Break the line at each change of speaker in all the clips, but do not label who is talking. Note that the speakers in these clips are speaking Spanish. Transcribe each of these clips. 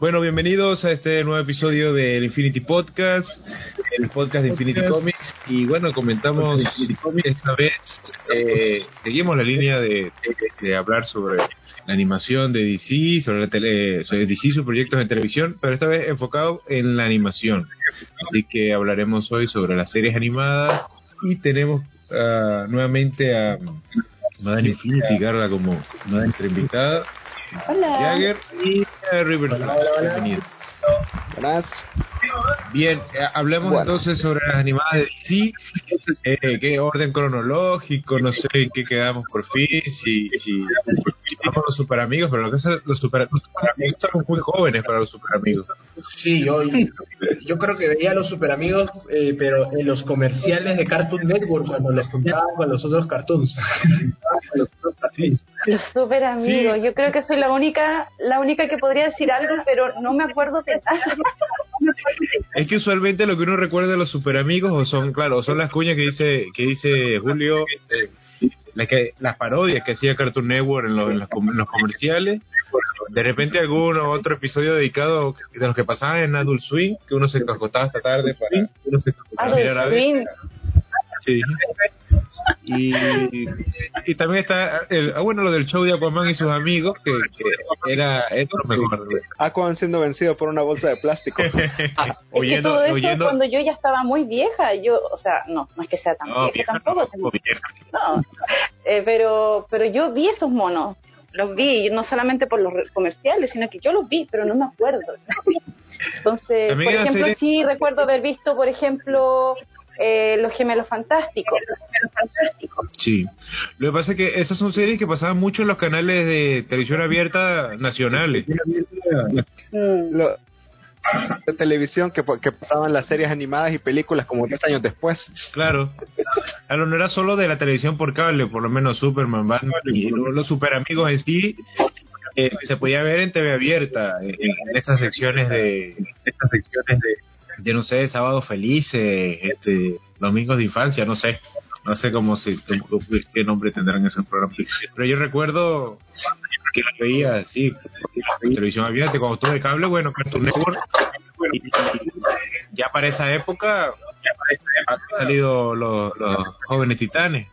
Bueno, bienvenidos a este nuevo episodio del Infinity Podcast, el podcast de Infinity Comics. Y bueno, comentamos esta vez, eh, seguimos la línea de, hablar sobre la animación de DC, sobre, la tele, sobre DC, sus proyectos de televisión, pero esta vez enfocado en la animación. Así que hablaremos hoy sobre las series animadas y tenemos uh, nuevamente a Madame Infinity Garda como nuestra invitada.
Hola.
Jagger y River. Bienvenidos.
Buenas.
Bien, eh, hablemos
Bueno.
entonces sobre las animadas de DC. Eh, ¿Qué orden cronológico? No sé en qué quedamos por fin. Si, si, si vamos a los super amigos, pero lo que es los super, los super amigos estamos muy jóvenes para los super amigos.
Sí, yo, yo creo que veía a los super amigos, eh, pero en los comerciales de Cartoon Network, cuando les juntaban con los otros cartoons.
Los super amigos. Yo creo que soy la única, la única que podría decir algo, pero no me acuerdo de nada.
Es que usualmente lo que uno recuerda de los super amigos o son, claro, o son las cuñas que dice que dice Julio, eh, la que, las parodias que hacía Cartoon Network en, los- en los, com- en los comerciales. De repente alguno otro episodio dedicado de los que pasaban en Adult Swing, que uno se acostaba hasta tarde para, para mirar a ver. Sí. Y, y también está el, ah, bueno lo del show de Aquaman y sus amigos que, que era, era lo mejor
Aquaman siendo vencido por una bolsa de plástico.
Es que
oyendo
todo eso
oyendo
cuando yo ya estaba muy vieja, yo, o sea, no, no es que sea tan
no,
vieja
vieja,
tampoco,
no,
tengo-
vieja.
no. Eh, pero, pero yo vi esos monos, los vi, no solamente por los comerciales, sino que yo los vi, pero no me acuerdo. Entonces, por ejemplo,
serie-
sí recuerdo haber visto, por ejemplo, eh, Los Gemelos Fantásticos.
Sí. Lo que pasa es que esas son series que pasaban mucho en los canales de televisión abierta nacionales.
Lo- de televisión que, que pasaban las series animadas y películas como tres años después.
Claro. Claro, no era solo de la televisión por cable, por lo menos Superman, Batman y lo- los super amigos en sí. eh, se podía ver en TV abierta, en, en esas secciones de, estas secciones de, de no sé, sábado felices, este, domingos de infancia, no sé, no sé cómo se, qué nombre tendrán esos programas. Pero yo recuerdo que las veía así, en televisión abierta, cuando tuve cable, bueno, Cartoon Network, ya para esa época han salido los, los jóvenes titanes.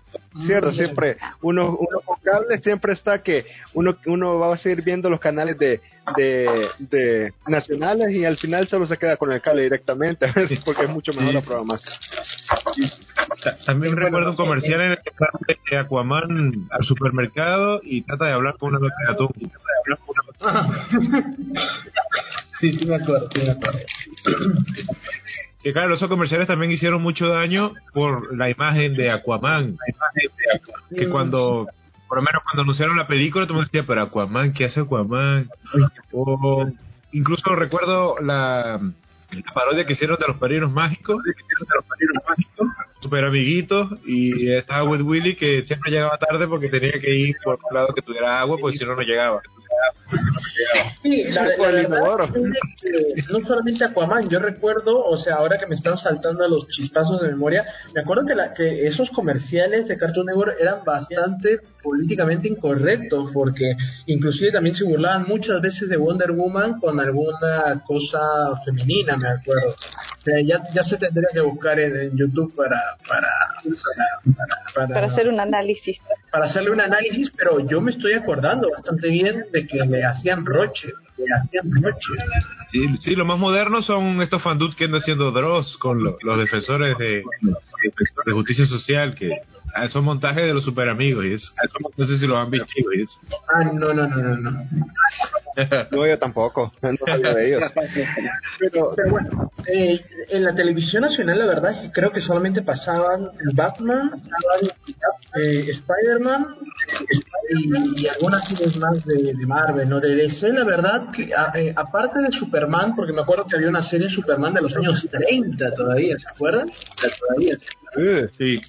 Cierto, siempre uno, uno con cable siempre está que uno uno va a seguir viendo los canales de, de, de nacionales y al final solo se queda con el cable directamente porque es mucho mejor
Sí.
la programación.
Ta- También recuerdo un comercial en el que de Aquaman al supermercado y trata de hablar con una de atún.
Sí, sí me acuerdo, sí me acuerdo.
Que claro, esos comerciales también hicieron mucho daño por la imagen de Aquaman. Que cuando, por lo menos cuando anunciaron la película, todo el mundo decía, pero Aquaman, ¿qué hace Aquaman? O incluso recuerdo la, la parodia que hicieron de los padrinos mágicos. Super amiguitos y estaba With Willy que siempre llegaba tarde porque tenía que ir por un lado que tuviera agua porque si no no llegaba.
Sí, la, la verdad es que no solamente Aquaman, yo recuerdo, o sea, ahora que me están saltando los chispazos de memoria, me acuerdo que, la, que esos comerciales de Cartoon Network eran bastante políticamente incorrectos, porque inclusive también se burlaban muchas veces de Wonder Woman con alguna cosa femenina, me acuerdo. O sea, ya, ya se tendría que buscar en, en YouTube para para, para, para,
Para hacer un análisis.
para hacerle un análisis, pero yo me estoy acordando bastante bien de que le hacían roche, le hacían roche.
Sí, sí, lo más moderno son estos fandudes que andan haciendo Dross con lo- los defensores de, de justicia social que a esos montajes de los super amigos y eso. No sé si lo han visto y eso.
Ah, no, no, no, no, no.
No, yo tampoco. No sabía de ellos.
Pero, pero bueno, eh, en la televisión nacional la verdad es que creo que solamente pasaban Batman, eh, Spider-Man y, y algunas series más de, de Marvel, ¿no? De DC, la verdad, que a- eh, aparte de Superman, porque me acuerdo que había una serie de Superman de los años 30 todavía, ¿se acuerdan? Todavía.
Uh,
Sí.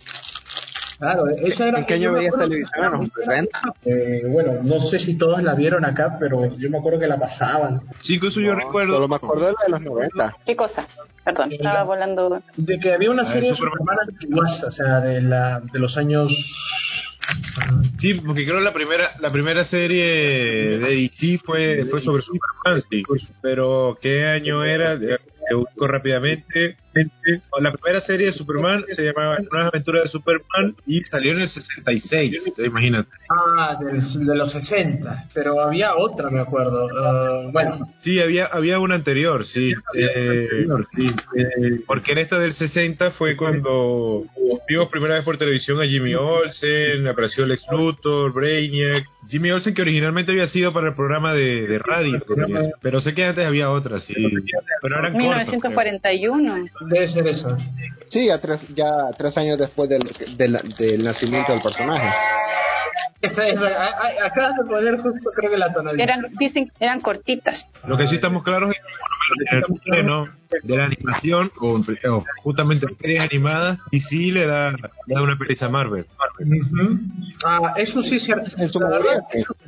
Claro, esa era.
¿En qué año
yo
veías televisión? ¿En los 60?
Eh, bueno, no sé si todos la vieron acá, pero yo me acuerdo que la pasaban.
Sí, incluso yo
No,
recuerdo.
Solo me acuerdo de la de los 90.
¿Qué cosa? Perdón, estaba volando.
De que había una
Ah,
serie de
Superman.
Antiguas, o sea, de, la, de los años.
Sí, porque creo la primera la primera serie de DC fue fue sobre Superman, sí. Pero ¿qué año era? Te busco rápidamente. La primera serie de Superman se llamaba Nuevas aventuras de Superman y salió en el 66, imagínate.
Ah, del- de, los 60, pero había otra, me acuerdo. Ah, bueno,
Sí, había había una anterior, sí. Eh, eh, porque en esta del 60 fue cuando vimos primera vez por televisión a Jimmy Olsen, apareció Lex Luthor, Brainiac. Jimmy Olsen que originalmente había sido para el programa de, de radio, pero sé que antes había otra, sí. Pero eran cortas,
1941.
debe ser eso.
Sí, ya tres, ya tres años después del, del, del nacimiento del personaje.
Esa, esa, a- a- acabas de poner justo, creo que la tonalidad.
Eran, dicen, eran cortitas.
Lo que sí estamos claros es que por de la animación, o, o justamente en series animadas, y sí le da, le da una pereza a Marvel.
Ah, eso sí es cierto.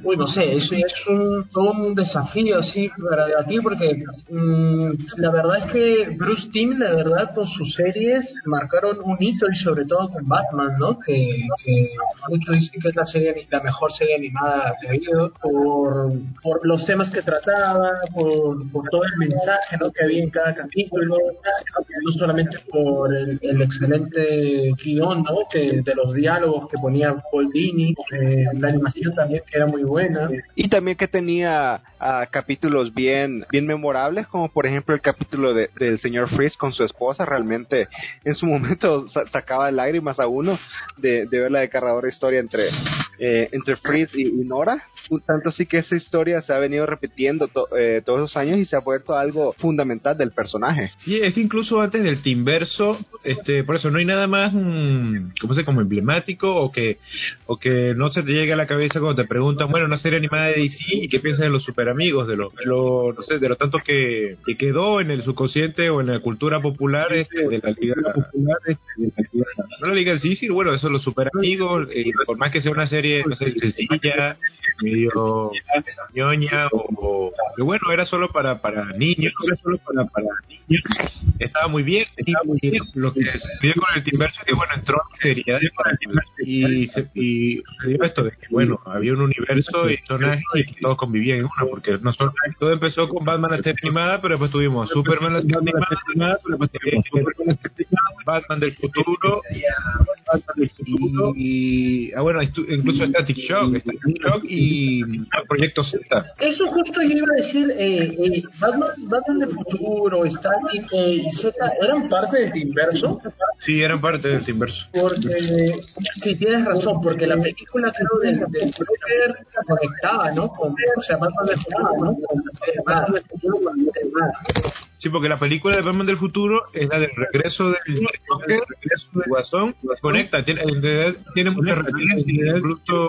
Uy, no sé, eso es un, todo un desafío así para debatir porque mm, la verdad es que Bruce Timm, la verdad, con sus series marcaron un hito y sobre todo con Batman, ¿no? Que, que muchos dicen que es la serie la mejor serie animada que ha habido por, por los temas que trataba, por, por todo el mensaje ¿no? que había en cada capítulo, no solamente por el, el excelente guion ¿no? que, de los diálogos que ponía Paul Dini, eh, la animación también que era muy buena.
Y también que tenía ah, capítulos bien bien memorables, como por ejemplo el capítulo de, del señor Freeze con su esposa. Realmente en su momento sa- sacaba lágrimas a uno de, de ver la desgarradora historia entre, eh, entre Freeze y, y Nora. Tanto así que esa historia se ha venido repitiendo to- eh, todos esos años y se ha vuelto algo fundamental del personaje.
Sí, es que incluso antes del Timverso, este, por eso no hay nada más, mm, ¿cómo se como emblemático o que o que no se te llegue a la cabeza cuando te preguntan, bueno, una serie animada de DC y qué piensas de los super amigos, de lo, de lo no sé, de lo tanto que, que quedó en el subconsciente o en la cultura popular este, de la liga no la liga sí, sí, bueno, eso los super amigos, eh, por más que sea una serie, no sé, sencilla, medio ñoña o, pero bueno, era solo para para niños, era solo para para niños. Estaba muy bien, estaba muy bien. Lo que sucedió con el Timberso que bueno, entró en seriedad el y se, y sucedió esto de que bueno, había un universo y personajes y que todos convivían en uno, porque no solo todo empezó con Batman la serie animada, pero después tuvimos Superman la serie animada, pero después tuvimos Batman del futuro. Y ah bueno, incluso Static Shock, Static Shock y Proyecto Z.
Eso justo yo iba a decir, eh, eh, Batman, Batman del futuro, Static eh, y Z eran parte del Teamverso,
Sí, eran parte del Timverso.
porque sí tienes razón, porque la película creo del, del Joker conectaba, ¿no? Con, o sea, Batman del futuro, ¿no? Con animada.
Sí, porque la película de Batman del futuro es la del regreso del Joker, regreso del Guasón, conecta, tiene, en realidad tiene muchas referencias, incluso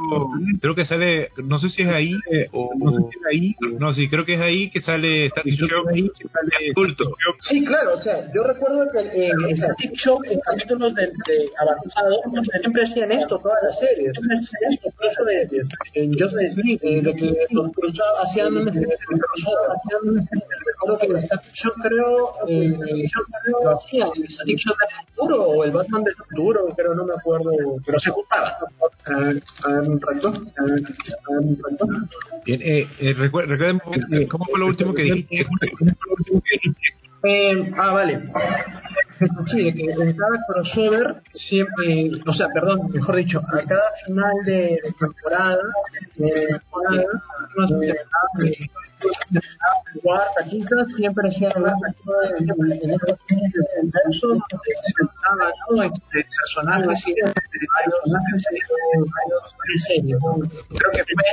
creo que sale, no sé si es ahí o no sé si es ahí, no, sí, creo que es ahí que sale Static Shock, que sale adulto.
Sí, claro, o sea, yo recuerdo que eh, en Static Shock, en capítulos de, de avanzado, siempre hacían esto, todas las series. Eso de, de, en Justice League, eh, de que los cruzados hacían hacían Recuerdo que en Static Shock creo, eh, lo hacían, el Shock del futuro, o el Batman del futuro, pero no me acuerdo, pero se juntaba. Ah, ah, un rato, ah, un rato.
Bien, eh, eh, recuer- recuerden, ¿cómo fue lo último que dijiste? ¿Cómo fue lo último que dijiste?
Eh, ah, vale. Sí, de que en cada crossover, siempre, o sea, perdón, mejor dicho, a cada final de, de temporada, de temporada, eh, cuarta, quinta, siempre hablar en líneas de trataban ¿no? este, personajes varios varios series. Creo que fue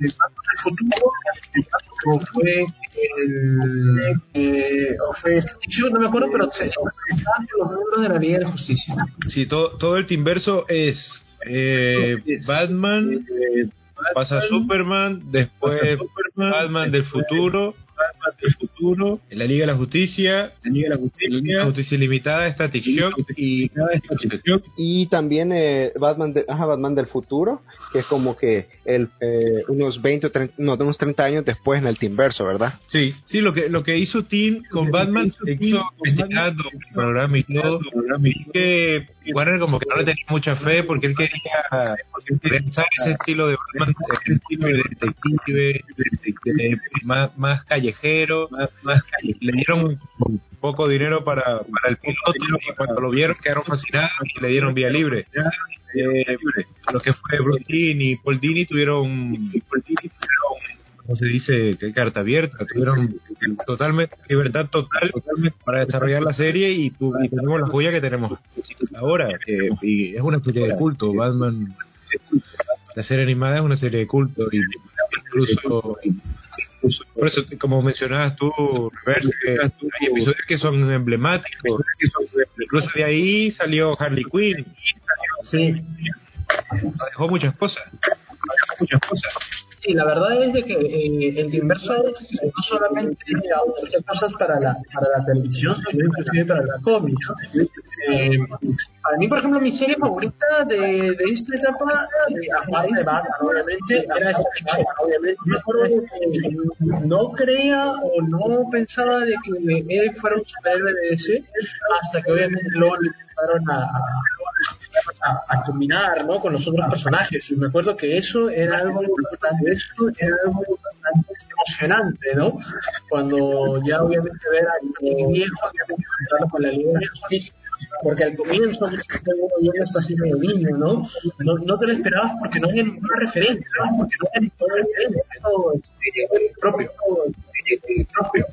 el Paso del Futuro, el Paso fue el eh, o fue no me acuerdo, pero se los miembros de la Liga de Justicia.
Sí, todo, todo el Timverso es eh, Batman, pasa Superman, después Batman del futuro, del futuro, en la Liga de la Justicia, la Liga de la Justicia, la Justicia Limitada, Static Shock y,
y también eh, Batman, de, ajá, Batman del futuro, que es como que el, eh, unos 20 o 30, no, unos 30 años después en el Teamverso, ¿verdad?
Sí, sí, lo que lo que hizo Team con Batman, hizo investigando el programa y todo, y que Warner como que no le tenía mucha fe porque él quería pensar ese estilo de Batman, ese estilo de detective, de, más, más callejero, más, más le dieron poco dinero para, para el piloto y cuando lo vieron quedaron fascinados y le dieron vía libre. Eh, lo que fue Bruce y Paul Dini tuvieron, como se dice, que carta abierta, tuvieron totalmente libertad total para desarrollar la serie y, y tenemos la joya que tenemos ahora, que y es una especie de culto, Batman, la serie animada es una serie de culto y incluso por eso, como mencionabas tú, hay episodios que son emblemáticos. Incluso de ahí salió Harley Quinn.
Sí.
Dejó muchas cosas. Muchas cosas.
Sí, la verdad es de que eh, el Timverso no solamente hace cosas para la, para la televisión, sino inclusive para la cómic. Eh, para mí, por ejemplo, mi serie favorita de, de esta etapa, eh, aparte de Batman, obviamente, era esta obviamente. No creía o no pensaba de que él fuera un superhéroe de ese, hasta que obviamente luego le empezaron a, a, a, combinar ¿no? con los otros personajes. Y me acuerdo que eso era algo importante, eso era algo bastante emocionante, ¿no? Cuando ya obviamente ver a el viejo, obviamente juntarlo con la Liga de Justicia. Porque al comienzo viendo esto así medio niño, ¿no? ¿no? No te lo esperabas porque no había ninguna referencia, ¿no? Porque no había ninguna referencia, propio, propio.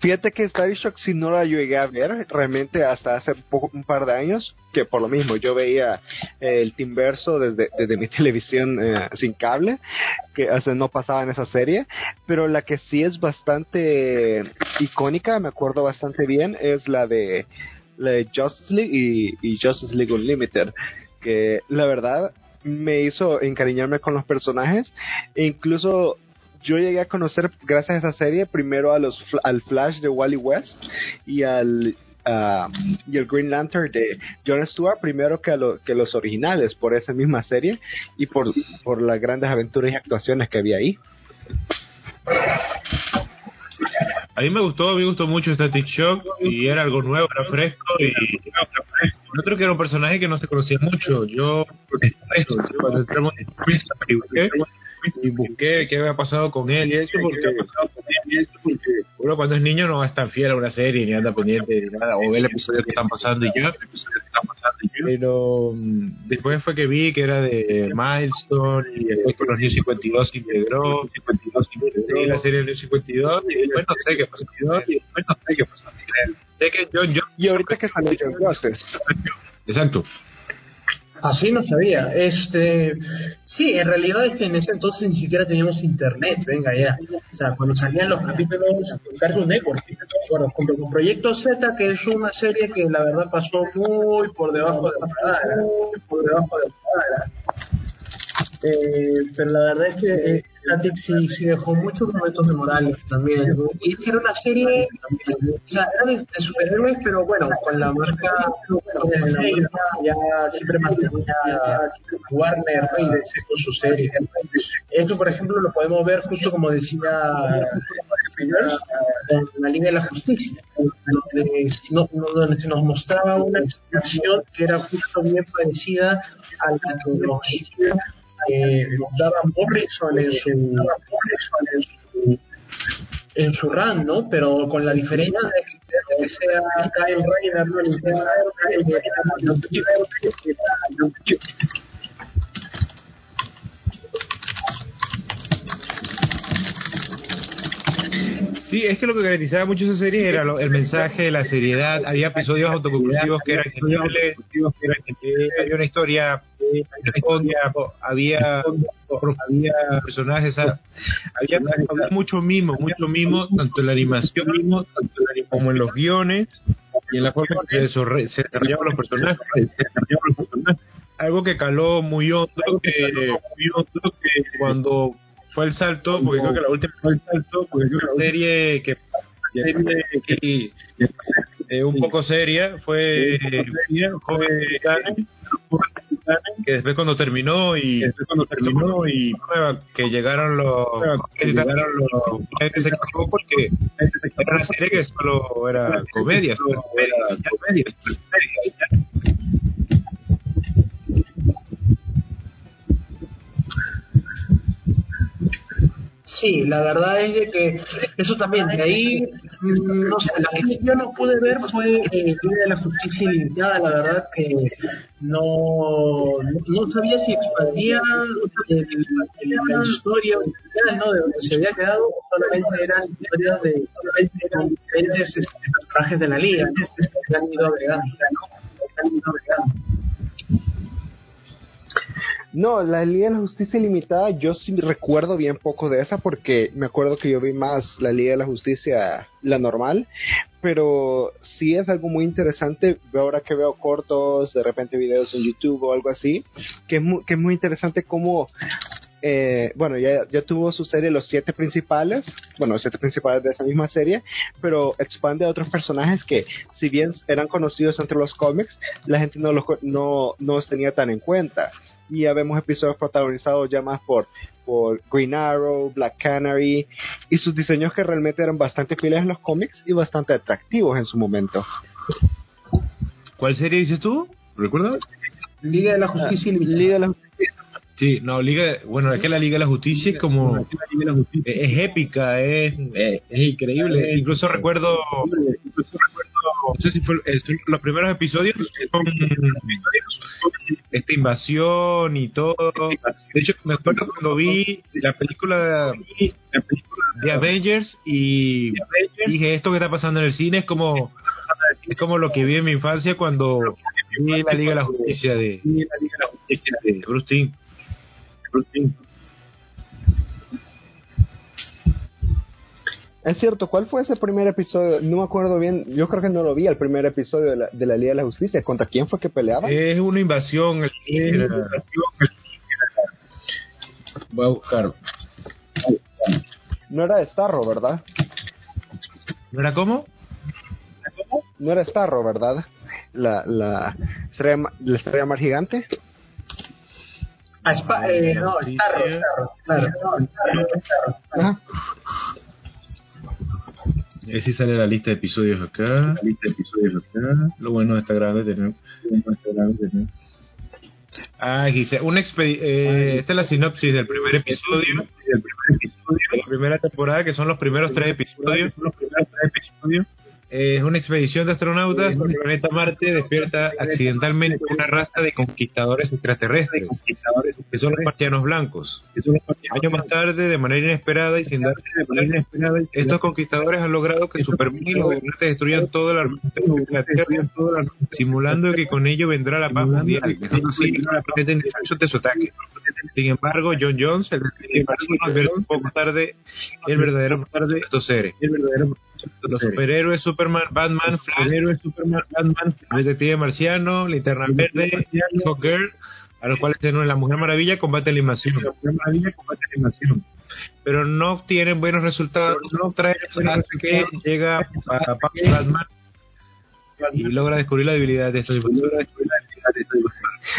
Fíjate que Star Shock si no la llegué a ver realmente hasta hace un par de años, que por lo mismo yo veía eh, el Timverso desde, desde mi televisión eh, sin cable, que hace no pasaba en esa serie, pero la que sí es bastante icónica, me acuerdo bastante bien, es la de, Justice League y Justice League Unlimited, que la verdad me hizo encariñarme con los personajes e incluso yo llegué a conocer gracias a esa serie primero a los al Flash de Wally West y al y el Green Lantern de John Stewart primero que a lo, que los originales por esa misma serie y por por las grandes aventuras y actuaciones que había ahí.
A mí me gustó, me gustó mucho Static Shock y era algo nuevo, era fresco y otro que era un personaje que no se conocía mucho. Yo cuando entramos en y busqué qué había pasado con él y eso porque, uno cuando es niño no va a estar fiel a una serie ni anda pendiente de nada o ve el episodio que están pasando y ya pero mm, después fue que vi que era de Milestone y después con los New 52 se integró, 52 integró. la serie New 52 y después no sé qué pasó. Y después no sé qué pasó. Sé que John, John,
y ahorita que salió John Justice
exacto
Así no sabía. Este, sí, en realidad este, en ese entonces ni siquiera teníamos internet, venga ya. O sea, cuando salían los capítulos Cartoon Network, bueno, junto con Proyecto Z, que es una serie que la verdad pasó muy por debajo de la radar, por debajo de la radar. Eh, pero la verdad es que eh, Sí, sí, dejó muchos momentos memorables también. Y es que era una serie, o sea, era de, de superhéroes, pero bueno, con la marca de ya siempre mantenía Warner y DC con su serie. Esto, por ejemplo, lo podemos ver justo como decía en la línea de la justicia, donde, no, donde se nos mostraba una explicación que era justo bien parecida a la que nos eh, daba Morrison en su, en su run, ¿no? Pero con la diferencia de que, sea Kyle Rayner, ¿no? El Kyle Rayner,
Sí, es que lo que caracterizaba mucho esa serie era lo- el mensaje, la seriedad. Había episodios autoconclusivos que eran geniales. había una historia había, había personajes, había, mucho mimo, mucho mimo, tanto en la animación como en los guiones y en la forma en que se desarrollaban los personajes. Algo que caló muy hondo, que, muy hondo, que cuando fue el salto, porque creo que la última fue el salto, porque creo que la serie que serie que eh, un poco seria fue fue Titanic, que después cuando terminó y después cuando terminó y que llegaron los que llegaron los que se acabó porque era una serie que solo era comedia solo era comedia
Sí, la verdad es de que eso también, de ahí, mm, no sé, la que yo no pude ver fue eh, de la Justicia Ilimitada, la verdad que no, no sabía si expandía la historia. De donde se había quedado, solamente eran historias de solamente eran diferentes este, personajes de la liga, que han ido agregando, ¿no?
No, la Liga de la Justicia Ilimitada, yo sí recuerdo bien poco de esa porque me acuerdo que yo vi más la Liga de la Justicia, la normal, pero sí es algo muy interesante. Ahora que veo cortos, de repente videos en YouTube o algo así, que es muy, que es muy interesante cómo eh, bueno, ya, ya tuvo su serie Los Siete Principales, bueno, los siete principales de esa misma serie, pero expande a otros personajes que, si bien eran conocidos entre los cómics, la gente no los, co- no, no los tenía tan en cuenta. Y ya vemos episodios protagonizados ya más por, por Green Arrow, Black Canary, y sus diseños que realmente eran bastante fieles a los cómics y bastante atractivos en su momento.
¿cuál serie dices tú? ¿recuerdas?
Liga de la Justicia Ilimitada.
Liga de la Justicia
Sí, no, Liga, bueno, es que la Liga de la Justicia es como, es, épica, es, es, es increíble. Incluso recuerdo, no sé si fue, es- los primeros episodios son esta invasión y todo. De hecho, me acuerdo cuando vi la película de Avengers y dije, esto que está pasando en el cine es como, es como lo que vi en mi infancia cuando vi la Liga de la Justicia de, de Bruce Timm.
Es cierto, ¿cuál fue ese primer episodio? No me acuerdo bien, yo creo que no lo vi, el primer episodio de la, de la Liga de la Justicia. ¿Contra quién fue que peleaban?
Es una invasión. el- Voy a buscar.
No era Starro, ¿verdad?
¿No era cómo?
No era Starro, ¿verdad? La, la, estrella, la estrella mar gigante.
Ah, Spa- eh, no, Starro, Starro, claro.
Ajá.
Y así sale la lista de episodios acá. La lista de episodios acá. Lo bueno de esta grande tener. Ah, una expedi eh, esta es la sinopsis del primer episodio, del primer episodio de la primera temporada, que son los primeros tres episodios. Los primeros tres episodios. Es una expedición de astronautas en el planeta Marte despierta accidentalmente una raza de conquistadores extraterrestres, que son los marcianos blancos. Años más tarde, de manera inesperada y sin darse de manera inesperada, estos conquistadores han logrado que Superman y los gobernantes destruyan todo el armamento de la Tierra, simulando que con ello vendrá la paz mundial, dejando así de su ataque. Sin embargo, John Jones, el advierte un poco tarde el verdadero de estos seres. Los superhéroes Superman, Batman, Flash, Superman, Batman, detective marciano, Linterna Verde, Hawkgirl, a los cuales se unen la Mujer Maravilla combate la invasión. invasión. Pero no obtienen buenos resultados, no traen hasta que llega a, Batman. Y logra descubrir la debilidad de estos.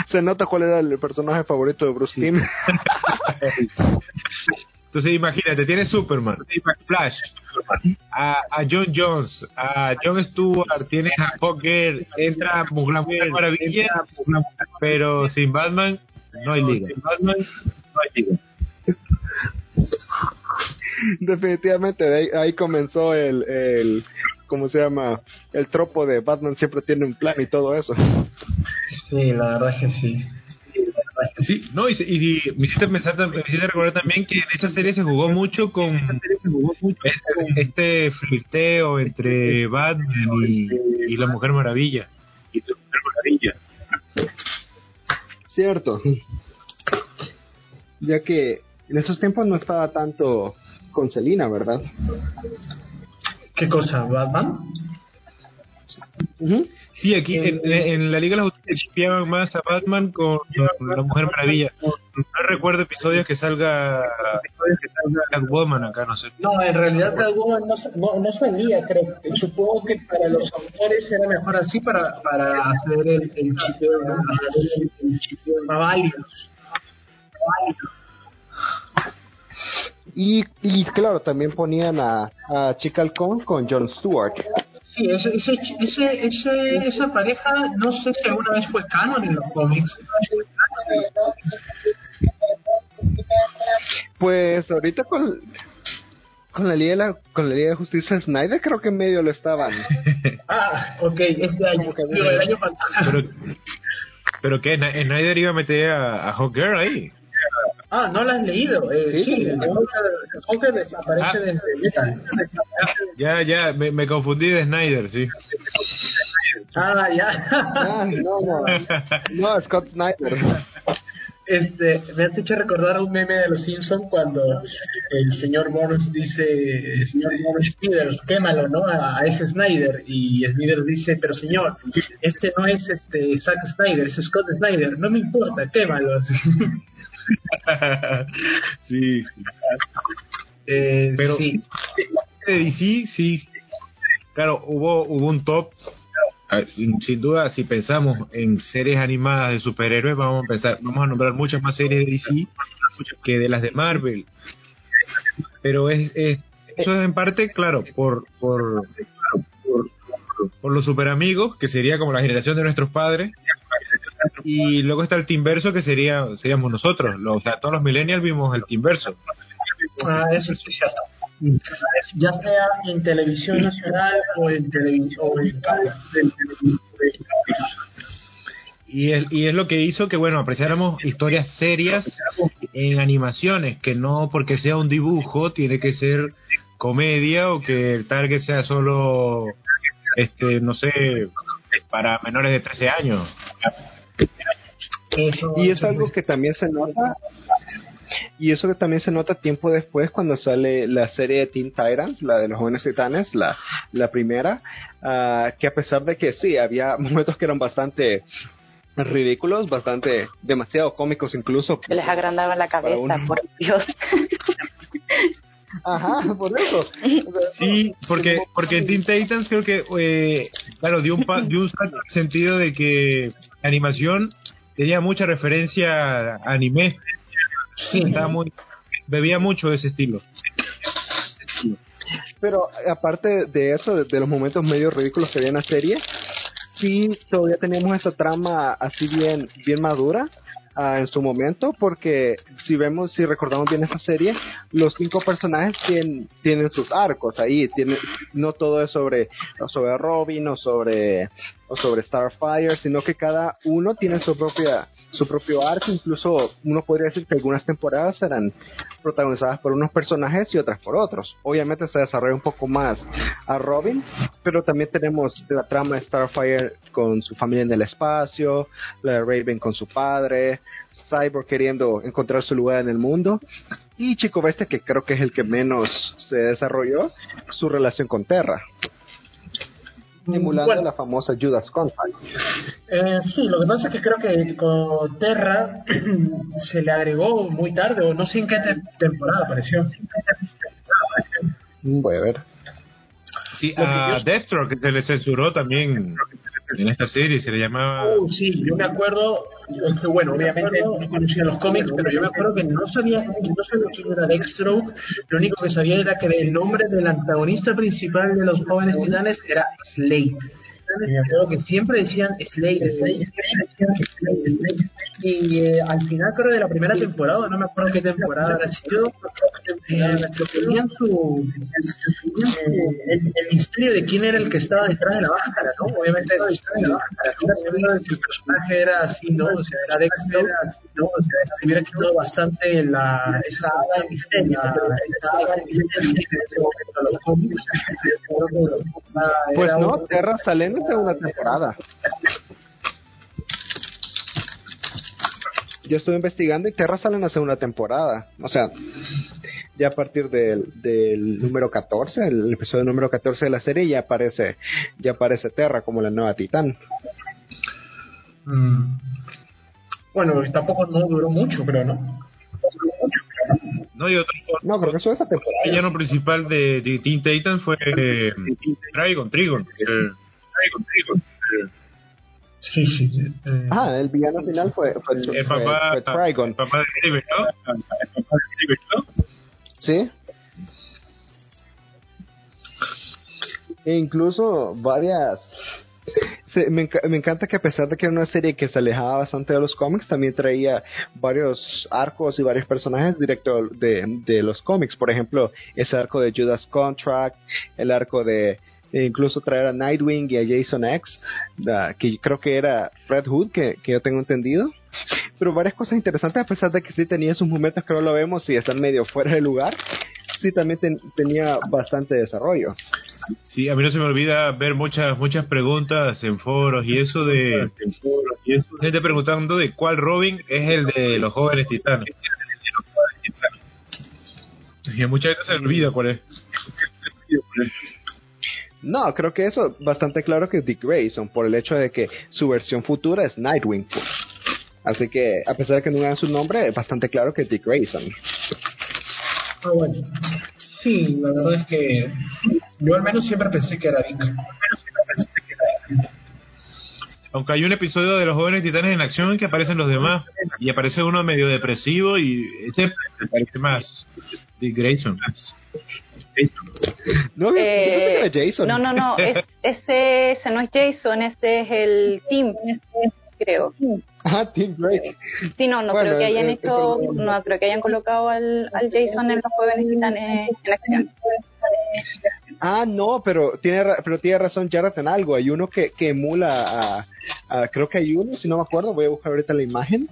Se nota cuál era el personaje favorito de Bruce Timm.
Entonces imagínate, tienes Superman, Flash, a, a John Jones, a John Stewart, tienes a Hawkgirl, entra Mujer Maravilla, pero sin Batman no hay liga. Sin Batman no hay liga.
Definitivamente, de ahí, ahí comenzó el, el, ¿cómo se llama? El tropo de Batman siempre tiene un plan y todo eso.
Sí, la verdad es que sí.
Sí, no, y, y, me hiciste pensar, me hiciste recordar también que en esa serie se jugó mucho con este flirteo entre Batman y, y la Mujer Maravilla. Y la Mujer Maravilla.
Cierto. Ya que en esos tiempos no estaba tanto con Selina, ¿verdad?
¿Qué cosa? ¿Batman?
Sí, aquí en, la Liga de la Justicia más a Batman con, la Mujer Maravilla. No recuerdo episodios que salga, que salga Catwoman acá, no sé.
No, en realidad Catwoman no, no, salía, creo. Supongo que para los autores era mejor así para, para hacer el, el chipeo, el, el
Y, y claro, también ponían a, a Chica Halcón con Jon Stewart.
Sí, ese, ese, ese, esa pareja no sé si alguna vez fue canon en los cómics.
Pues ahorita con, con la Liga de la, con la Liga de Justicia Snyder creo que en medio lo estaban.
ah, ok, este año, el año pasado.
Pero, pero que Snyder iba a meter a, a Hawker ahí.
Ah, no la has leído. Eh, sí, el Joker desaparece ah. desde Metal.
Ya, ya, me, me, confundí de Snyder, sí.
Ah, ya.
Ah, no, no. No, Scott Snyder.
Este, me has hecho recordar un meme de los Simpsons cuando el señor Burns dice, señor Smithers, quémalo, ¿no? A, a, ese Snyder. Y Smithers dice, pero señor, este no es este Zack Snyder, es Scott Snyder. No me importa, quémalo.
sí.
Eh,
Pero
sí.
sí, sí. Claro, hubo, hubo un top. Ah, sin, duda, si pensamos en series animadas de superhéroes, vamos a empezar, vamos a nombrar muchas más series de DC que de las de Marvel. Pero es, es eso es en parte, claro, por, por, por, por los superamigos, que sería como la generación de nuestros padres, y luego está el Teamverso que sería seríamos nosotros. o sea, todos los millennials vimos el Teamverso.
Ah, eso sí, ya Ya sea en televisión nacional o en televisión o en
y es, y es lo que hizo que, bueno, apreciáramos historias serias en animaciones, que no porque sea un dibujo tiene que ser comedia o que el target sea solo, este no sé, para menores de 13 años
y es algo que también se nota y eso que también se nota tiempo después cuando sale la serie de Teen Titans, la de los jóvenes titanes, la, la primera, uh, que a pesar de que sí, había momentos que eran bastante ridículos, bastante demasiado cómicos incluso.
Se les agrandaba la cabeza, por Dios.
Ajá, por eso.
Sí, porque porque en Teen Titans creo que, eh, claro, dio un, dio un sentido de que la animación tenía mucha referencia a anime. Sí. Estaba muy, bebía mucho de ese estilo.
Pero aparte de eso, de, los momentos medio ridículos que había en la serie, sí todavía teníamos esa trama así bien, bien madura En su momento, porque si vemos, si recordamos bien esa serie, los cinco personajes tienen, tienen sus arcos ahí, tiene, no todo es sobre, sobre Robin o sobre, o sobre Starfire, sino que cada uno tiene su propia su propio arco, incluso uno podría decir que algunas temporadas eran protagonizadas por unos personajes y otras por otros. Obviamente se desarrolla un poco más a Robin, pero también tenemos la trama de Starfire con su familia en el espacio, la de Raven con su padre, Cyborg queriendo encontrar su lugar en el mundo y Chico Bestia que creo que es el que menos se desarrolló, su relación con Terra emulando la famosa Judas Contract.
Eh, sí, lo que pasa es que creo que con Terra se le agregó muy tarde, o no sé en qué temporada apareció.
Voy a ver.
Sí, a Deathstroke se le censuró también en esta serie, se le llamaba...
Uh, sí, yo me acuerdo, bueno, obviamente no conocía los cómics, pero yo me acuerdo que no sabía, no sabía quién era Deathstroke, lo único que sabía era que el nombre del antagonista principal de los jóvenes titanes era Slade. Me acuerdo que siempre decían Slade, Slade, Slade, y eh, al final creo de la primera temporada, no me acuerdo qué temporada habrá sido, eh, tenían su eh, el, misterio de quién era el que estaba detrás de la máscara, ¿no? Obviamente detrás de la máscara, el personaje era así, ¿no? O sea, era Dexter, ¿no? O sea, hubiera quitado bastante la esa misterio, esa haga de misterio que en ese momento los cómics,
Pues
era
no, Terra sale la segunda temporada. Yo estuve investigando y Terra sale en la segunda temporada. O sea, ya a partir del, del número 14, el episodio número 14 de la serie, ya aparece, ya aparece Terra como la nueva titán.
Mm. Bueno, tampoco no duró mucho, pero no.
No, y otro
No, creo que eso es esta temporada.
el villano principal de, de Teen Titans fue eh, Trigon, Trigon.
Sí, sí, sí. Eh,
Ah, el villano final fue, fue, fue,
el papá,
fue Trigon.
el papá de David, ¿no? El papá de David, ¿no?
Sí. E incluso varias... me, me encanta que a pesar de que era una serie que se alejaba bastante de los cómics, también traía varios arcos y varios personajes directo de, de los cómics. Por ejemplo, ese arco de Judas Contract, el arco de e incluso traer a Nightwing y a Jason X, que creo que era Red Hood, que, que yo tengo entendido. Pero varias cosas interesantes, a pesar de que sí tenía sus momentos que no lo vemos y están medio fuera de lugar, sí también ten- tenía bastante desarrollo.
Sí, a mí no se me olvida ver muchas muchas preguntas en foros y eso de gente preguntando de cuál Robin es el de los jóvenes titanes. Y a mucha gente se olvida cuál es.
No, creo que eso bastante claro que es Dick Grayson, por el hecho de que su versión futura es Nightwing. Así que, a pesar de que no dan su nombre, es bastante claro que es Dick Grayson.
ah, bueno. Sí, la verdad es que yo al menos siempre pensé que era Dick.
Aunque hay un episodio de los jóvenes titanes en acción en que aparecen los demás y aparece uno medio depresivo y este me parece más Dick Grayson.
No,
Eh,
era Jason.
No, no, no, es, ese, ese no es Jason, este es el Team, creo.
Ah, Tim Drake.
Sí, no, no
Bueno,
creo que hayan
eh,
hecho,
eh,
no creo que hayan colocado al, al Jason en los jóvenes titanes en acción.
Ah, no, pero tiene, pero tiene razón Jared en algo. Hay uno que, que emula a, a- Creo que hay uno, si no me acuerdo, voy a buscar ahorita la imagen.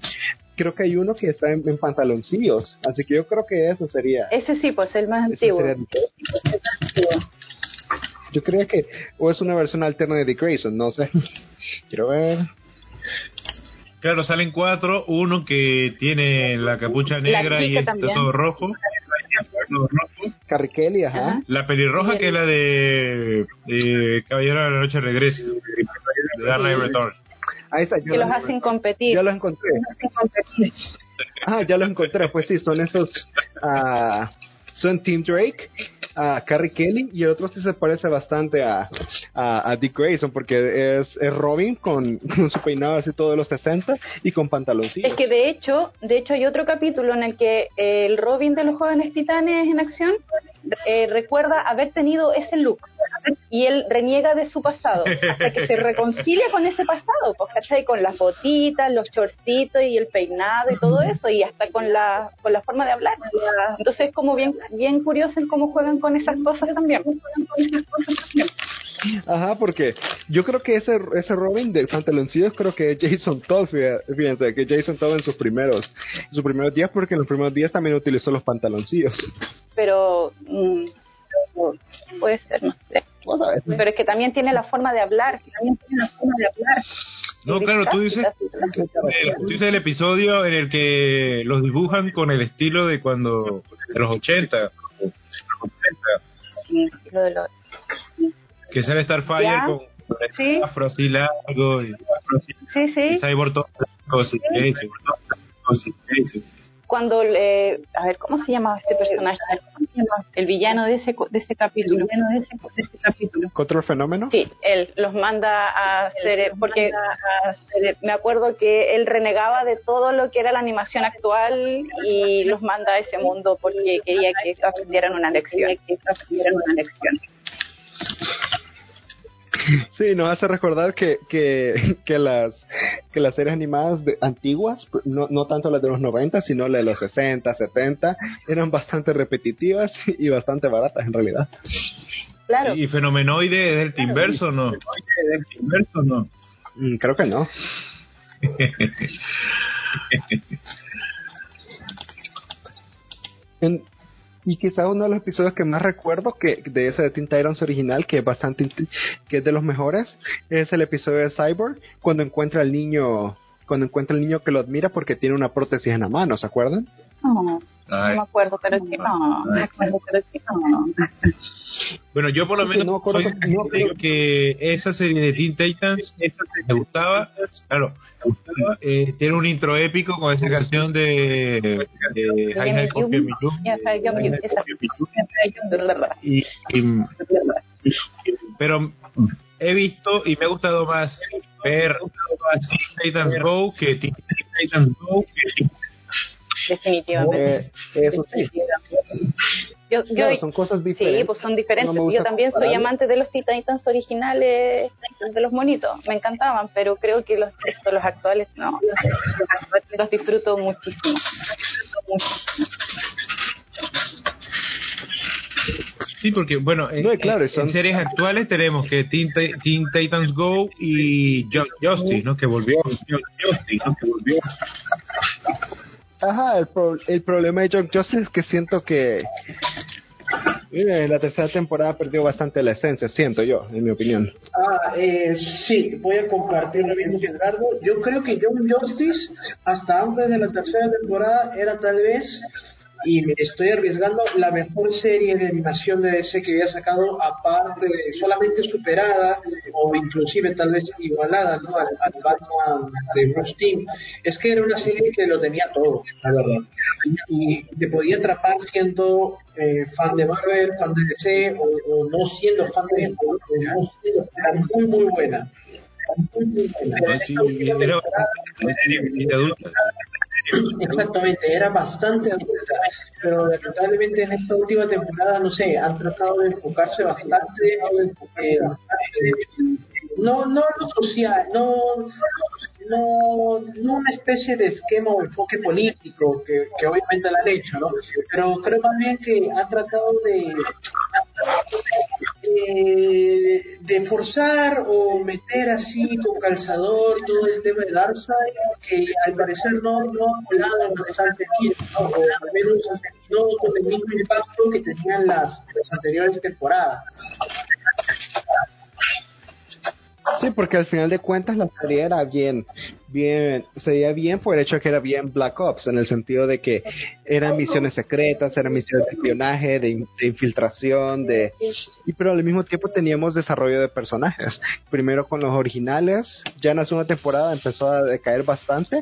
Creo que hay uno que está en, en pantaloncillos. Así que yo creo que eso sería.
Ese sí, pues el más antiguo.
sería- Yo creía que o es una versión alterna de Dick Grayson, no sé. Quiero ver.
Claro, salen cuatro, uno que tiene la capucha negra y está
también.
todo rojo. Todo rojo.
Carrie Kelly, ajá.
Ajá.
La pelirroja que es la de eh, Caballero de la Noche Regresa. De Dark Knight Returns.
Está. yo
Que los
lo-
hacen competir.
Ya los encontré. Ah, ya los encontré. Pues sí, son esos. ah, son Tim Drake, a Carrie Kelly y el otro sí se parece bastante a, a, a Dick Grayson porque es, es Robin con, con su peinado así todo de los 60 y con pantaloncillos.
Es que de hecho, de hecho hay otro capítulo en el que el Robin de los jóvenes titanes en acción eh, recuerda haber tenido ese look y él reniega de su pasado hasta que se reconcilia con ese pasado, pues ¿cachai? Con las botitas, los chorcitos y el peinado y todo eso y hasta con la con la forma de hablar. Entonces es como bien bien curioso en cómo juegan con esas cosas también.
Ajá, porque yo creo que ese, ese Robin de pantaloncillos creo que es Jason Todd, fíjense, que Jason Todd en sus primeros, en sus primeros días, porque en los primeros días también utilizó los pantaloncillos.
Pero mm, puede ser, no sé. Pero es que también tiene la forma de hablar, que también tiene la forma de hablar.
No, claro, tú dices, el, tú dices el episodio en el que los dibujan con el estilo de cuando, de los 80,
Sí, lo de lo-
que sale Starfire
Ya.
con
Sí.
afro así largo y,
sí,
y
sí.
Cyborg todo blanco, sí, sí, sí, sí, sí.
Cuando, le, a ver, ¿cómo se llamaba este personaje? ¿Cómo se llama? El villano de ese, co- de ese capítulo. El villano de ese, de ese capítulo.
¿Control fenómeno?
Sí, él los manda a hacer, porque me acuerdo que él renegaba de todo lo que era la animación actual y los manda a ese mundo porque quería que aprendieran una lección. Que aprendieran una lección.
Sí, nos hace recordar que, que, que las que las series animadas de, antiguas, pues, no, no tanto las de los 90, sino las de los 60, 70, eran bastante repetitivas y bastante baratas en realidad.
Claro.
¿Y Fenomenoide es del inverso o no? ¿Del inverso o no?
Mm, creo que no. En- y quizás uno de los episodios que más recuerdo que de ese de Teen original, que es bastante que es de los mejores, es el episodio de Cyborg cuando encuentra al niño cuando encuentra al niño que lo admira porque tiene una prótesis en la mano, ¿se acuerdan?
No, no
Ay.
me acuerdo, pero es que no. No me acuerdo, pero es que no.
Bueno, yo por lo menos
no
soy
que- no,
que esa serie de Teen Titans esa serie me gustaba, claro, eh, tiene un intro épico con esa canción de, de High High Miyu. Y, y- pero he visto y me ha gustado más ver Teen Titans Go que Teen Titans Go que
Definitivamente.
Eh, eso sí.
Yo, yo,
Claro, son cosas diferentes.
Sí, pues son diferentes.
No
yo también soy
compararlo.
amante de los Titans originales, de los monitos. Me encantaban, pero creo que los, los actuales no. Los actuales los disfruto muchísimo.
Sí, porque bueno, en,
No, y claro,
en-
son-
en series actuales tenemos que Teen, Teen Titans Go y Ju- Justice, ¿no? Que volvió. Justice, ¿no? Que volvió.
Ajá, el, pro- el problema de John Justice es que siento que eh, la tercera temporada perdió bastante la esencia, siento yo, en mi opinión.
Ah, eh, sí, voy a compartir lo mismo que. Yo creo que John Justice, hasta antes de la tercera temporada, era tal vez, y me estoy arriesgando, la mejor serie de animación de DC que había sacado, aparte de solamente superada, o inclusive tal vez igualada, ¿no? Al, al Batman de Bruce Timm. Es que era una serie que lo tenía todo, la verdad. Y, te podía atrapar siendo eh, fan de Marvel, fan de DC, o, o no siendo fan de no siendo- era muy, muy buena. Muy, muy buena.
Sí, era de adultos.
Exactamente, era bastante pero lamentablemente en esta última temporada, no sé, han tratado de enfocarse bastante, eh, no, no lo social, no, no, no una especie de esquema o enfoque político que, que obviamente lo han hecho, ¿no? Pero creo también que han tratado de eh, de forzar o meter así con calzador todo el tema de Darkseid que al parecer no no ha colado en los anteriores ¿no? o al menos no con el mismo impacto que tenían las, las anteriores temporadas
Sí, porque al final de cuentas la serie era bien, bien, se veía bien por el hecho de que era bien Black Ops, en el sentido de que eran misiones secretas, eran misiones de espionaje, de infiltración, de, y pero al mismo tiempo teníamos desarrollo de personajes. Primero con los originales, ya en la segunda temporada empezó a decaer bastante,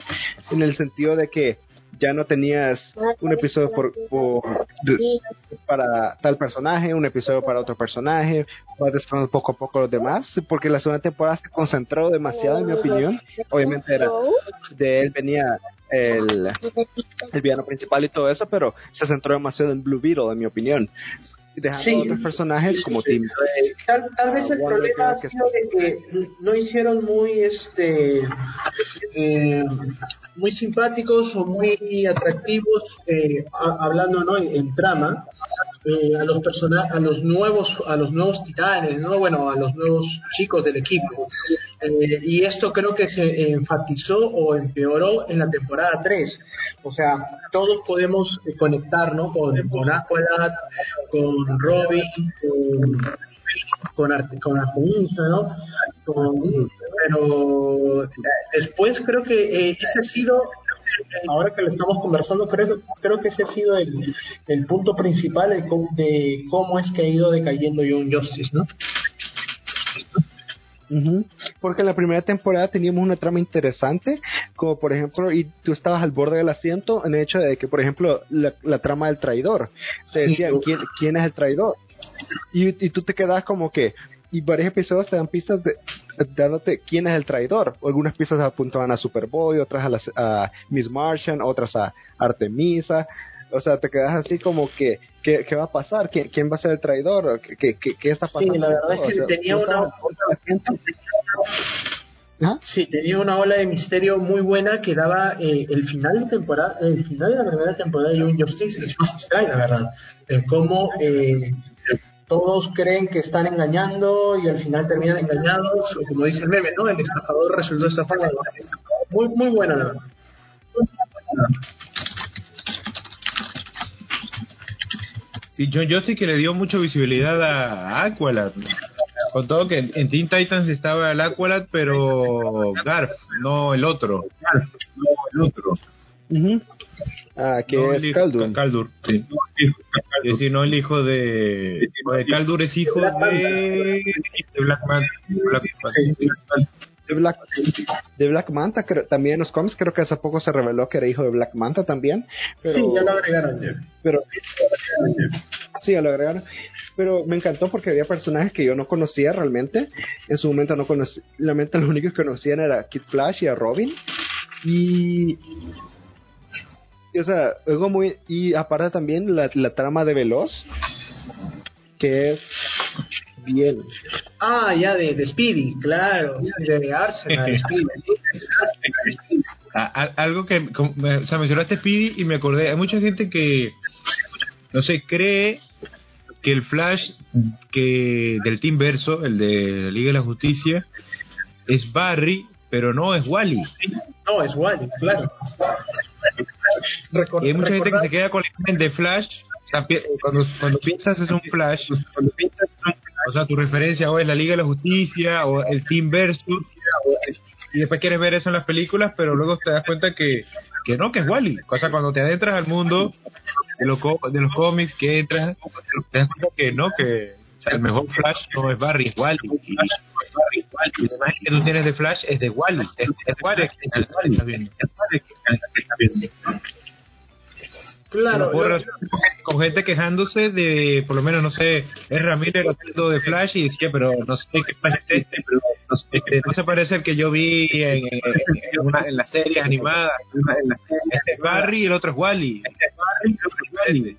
en el sentido de que ya no tenías un episodio por, por para tal personaje, un episodio para otro personaje, vas desfrutando poco a poco los demás, porque la segunda temporada se concentró demasiado, en mi opinión. Obviamente era de él venía el, el villano principal y todo eso, pero se centró demasiado en Blue Beetle, en mi opinión. Dejando
Sí.
otros personajes como Tim Drake.
Tal, tal vez el
Wonder
problema ha
Girl, que
sido de que no hicieron muy este eh, muy simpáticos o muy atractivos eh, a- hablando no en, en trama eh, a los persona a los nuevos a los nuevos titanes no bueno a los nuevos chicos del equipo. Eh, y esto creo que se enfatizó o empeoró en la temporada 3 o sea todos podemos conectar no con, con Aqualad con Robin con con arte, con ¿no? Con- pero eh, después creo que eh, ese ha sido ahora que lo estamos conversando creo creo que ese ha sido el, el punto principal de cómo, de cómo es que ha ido decayendo Young Justice, ¿no?
Porque en la primera temporada teníamos una trama interesante, como por ejemplo, y tú estabas al borde del asiento en el hecho de que, por ejemplo, la, la trama del traidor. Te
Sí.
decían, ¿quién, quién es el traidor? Y, y tú te quedas como que, y varios episodios te dan pistas de, dándote quién es el traidor. Algunas pistas apuntaban a Superboy, otras a, las- a Miss Martian, otras a Artemisa. o sea, te quedas así como que, ¿qué, qué va a pasar? ¿Quién, ¿Quién va a ser el traidor? ¿Qué, qué, qué- está pasando?
Sí, la verdad es que
sea,
tenía
no
una,
¿Ah?
sí, tenía una ola de misterio muy buena que daba eh, el final de temporada, el final de la primera temporada de Young Justice es magistral, la verdad. El cómo eh, todos creen que están engañando y al final terminan engañados, o como dice el meme, ¿no? El estafador resultó estafado. Muy, muy buena, la verdad.
Sí, John Justice que le dio mucha visibilidad a Aqualad. Con todo que en en Teen Titans estaba el Aqualad, pero Garf, no el otro. Garf, no el otro.
Ujú. Ah, que
No
es Khaldun.
Kaldur, sí. Es decir, no el hijo de... Kaldur es hijo de... de Black Man. Black Man.
de Black, de Black Manta, creo, también en los cómics creo que hace poco se reveló que era hijo de Black Manta también. Pero,
Sí, ya lo agregaron. ya.
pero sí, ya lo agregaron. Pero me encantó porque había personajes que yo no conocía realmente. En su momento no conocí, realmente los únicos que conocían era Kid Flash y a Robin. Y, o sea, algo muy, y aparte también la, la trama de Veloz, que es bien.
Ah, ya, de, de Speedy, claro. De Arsenal, Speedy.
A- a- algo que, como- o sea, mencionaste Speedy y me acordé, hay mucha gente que, no sé, cree que el Flash que del Team Verso, el de la Liga de la Justicia, es Barry, pero no es Wally.
No, es Wally, claro.
Y hay mucha gente que se queda con la imagen de Flash. o sea, pi- cuando, cuando piensas es un Flash, cuando piensas es un Flash, o sea, tu referencia o es la Liga de la Justicia o el Team Versus, y después quieres ver eso en las películas, pero luego te das cuenta que, que no, que es Wally. O sea, cuando te adentras al mundo de los, de los cómics que entras, te das cuenta que no, que o sea, el mejor Flash no es Barry, es Wally. Y la imagen que tú tienes de Flash es de Wally. Es, es Wally estás viendo. Es Wally que estás viendo.
Claro,
razón, con gente quejándose de, por lo menos, no sé, es Ramírez haciendo de Flash y decía, pero no sé qué Flash es este, pero no, sé, este, no se parece al que yo vi en, en, en una, en las series animadas. En la- Este es Barry y el otro es Wally. Este es Barry y el otro es Wally.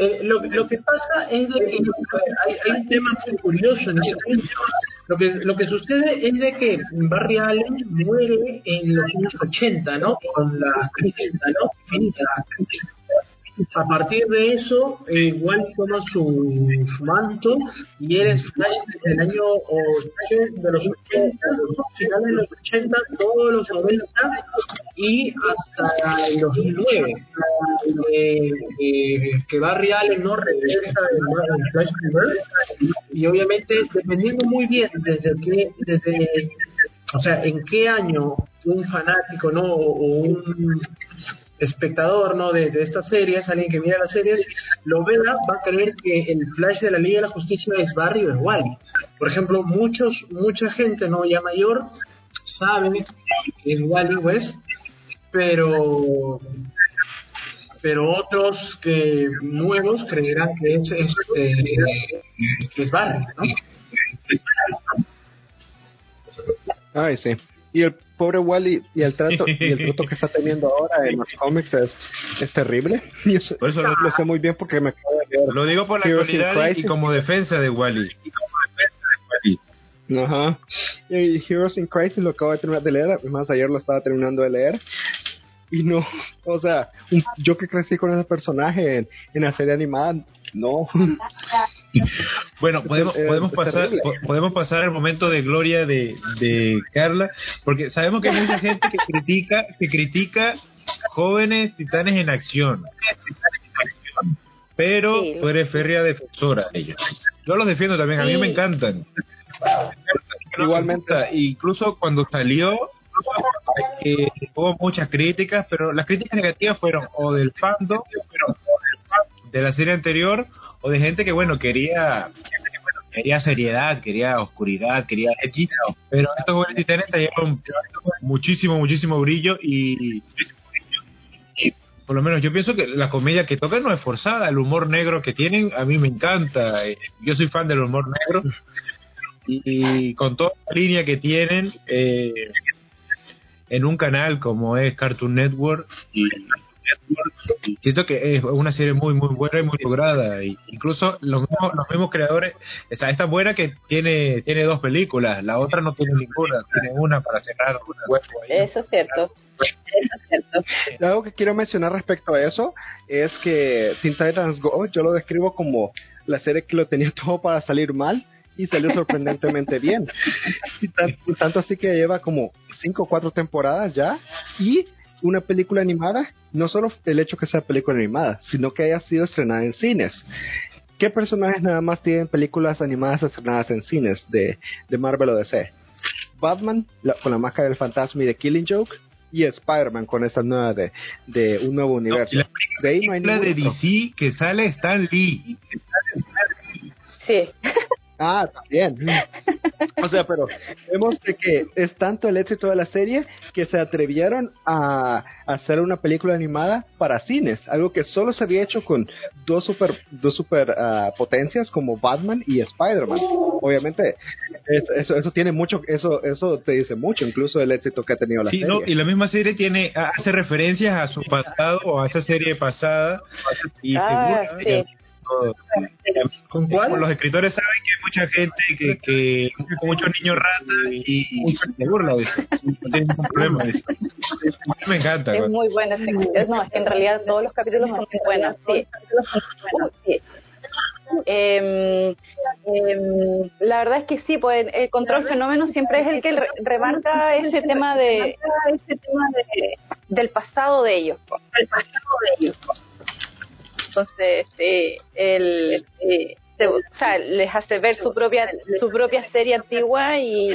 Eh, lo, lo que pasa es de que hay, hay un tema muy curioso en ese punto. Lo que, lo que sucede es de que Barry Allen muere en los años 80, ¿no? Con la crisis, ¿no? A partir de eso, eh, Wally toma su, su manto y eres Flash desde el año 80, de los 80, finales de los 80, todos los 90 y hasta el 2009. Eh, eh, que Barry Allen no regresa en, Flash y obviamente dependiendo muy bien desde que desde o sea en qué año un fanático no o un espectador no de, estas series alguien que mira las series lo vea va a creer que el Flash de la Liga de la Justicia es Barry o es Wally por ejemplo muchos mucha gente no ya mayor sabe que es Wally West pero pero otros que nuevos creerán que es este que es Barry, ¿no?
Ay, sí. Y el pobre Wally y el trato y el trato que está teniendo ahora en los cómics es, es terrible. Y eso,
Por eso lo-
lo sé muy bien porque me acabo de leer.
Lo digo por la
Heroes
actualidad y, y
Crisis.
como defensa de Wally.
Ajá. Y Heroes in Crisis lo acabo de terminar de leer, más ayer lo estaba terminando de leer. Y no, o sea, un- yo que crecí con ese personaje en, en la serie animada, no.
Bueno, podemos,
eh,
podemos pasar podemos pasar al momento de gloria de, de Carla, porque sabemos que hay mucha gente que critica que critica jóvenes titanes en acción, pero
Sí.
tú eres férrea defensora de ellos. Yo los defiendo también, a mí
Sí.
me encantan.
Igualmente.
Incluso cuando salió, eh, hubo muchas críticas, pero las críticas negativas fueron o del fandom, de la serie anterior, o de gente que, bueno, quería quería seriedad, quería oscuridad, quería X, pero estos jóvenes titanes trajeron muchísimo, muchísimo brillo y, por lo menos yo pienso que la comedia que tocan no es forzada, el humor negro que tienen a mí me encanta, eh, yo soy fan del humor negro. Y, con toda la línea que tienen eh, en un canal como es Cartoon Network siento que es una serie muy muy buena y muy lograda y incluso los mismos, los mismos creadores o sea esta buena que tiene tiene dos películas la otra no tiene ninguna tiene una para cerrar un hueco ahí.
Eso es cierto. Eso es cierto.
Algo que quiero mencionar respecto a eso es que Teen Titans Go yo lo describo como la serie que lo tenía todo para salir mal y salió sorprendentemente bien. Y tan- y tanto así que lleva como cinco o cuatro temporadas ya y una película animada, no solo el hecho que sea película animada, sino que haya sido estrenada en cines. ¿Qué personajes nada más tienen películas animadas estrenadas en cines de, de Marvel o DC? Batman la- con la máscara del fantasma y de Killing Joke y Spider-Man con esta nueva de, de un nuevo universo.
la
de ahí no hay
película de
ningún otro.
DC que sale Stan Lee
Sí.
Ah, también. O sea, pero vemos de que es tanto el éxito de la serie que se atrevieron a hacer una película animada para cines, algo que solo se había hecho con dos super dos super ah, potencias como Batman y Spider-Man. Obviamente, es- eso eso tiene mucho eso eso te dice mucho, incluso el éxito que ha tenido la
Sí,
serie.
no, y la misma serie tiene hace referencias a su pasado o a esa serie pasada y
Ah,
seguro
sí.
¿Con cuál?
Los escritores saben que hay mucha gente que, que muchos niños rata y, se burla de eso. No tiene ningún problema de eso. Me encanta.
Es muy buena. ese- es- No, es que en realidad todos los capítulos son muy buenos. Sí. Sí. Em, em, la verdad es que sí, pues el, control fenómeno siempre es el que re- remarca ese tema de ese tema de, del pasado de ellos, pues, del pasado de ellos. Entonces, sí, el, eh, se- o sea, les hace ver su propia su propia serie antigua y,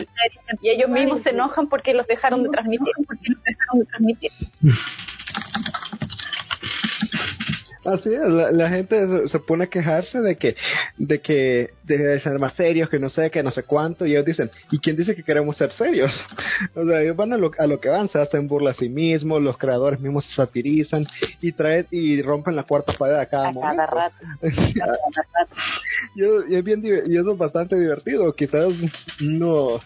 y ellos mismos se enojan porque los dejaron de transmitir. Porque los dejaron de transmitir.
Así es, la, la gente se, pone a quejarse de que, de que de ser más serios, que no sé, que no sé cuánto, y ellos dicen, ¿y quién dice que queremos ser serios? o sea, ellos van a lo, a lo que van, se hacen burla a sí mismos, los creadores mismos se satirizan y traen y rompen la cuarta pared a cada
A
momento.
cada rato.
y, es- y es bien y eso es bastante divertido, quizás no,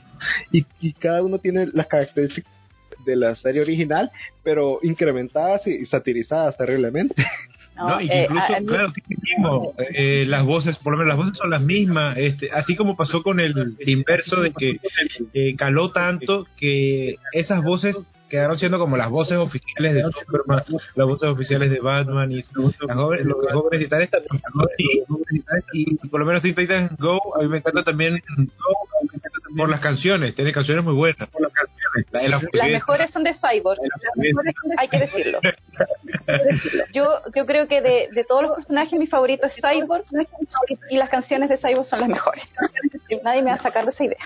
y, y cada uno tiene las características de la serie original, pero incrementadas y satirizadas terriblemente.
No,
No, y que
eh,
incluso,
a
claro, mismo, eh, las voces, por lo menos las voces son las mismas, este, así como pasó con el inverso de que eh, caló tanto que esas voces quedaron siendo como las voces oficiales de Superman, las voces oficiales de Batman y las jóvenes, los jóvenes titanes también. Y, y por lo menos Teen Titans Go, a mí me encanta también por las canciones, tiene canciones muy buenas. Por las canciones, la
Las mejores son de Cyborg,
Las mejores son de-
hay que decirlo. Yo, yo creo que de, de todos los personajes mi favorito es Cyborg y las canciones de Cyborg son las mejores. Nadie me va a sacar de esa idea.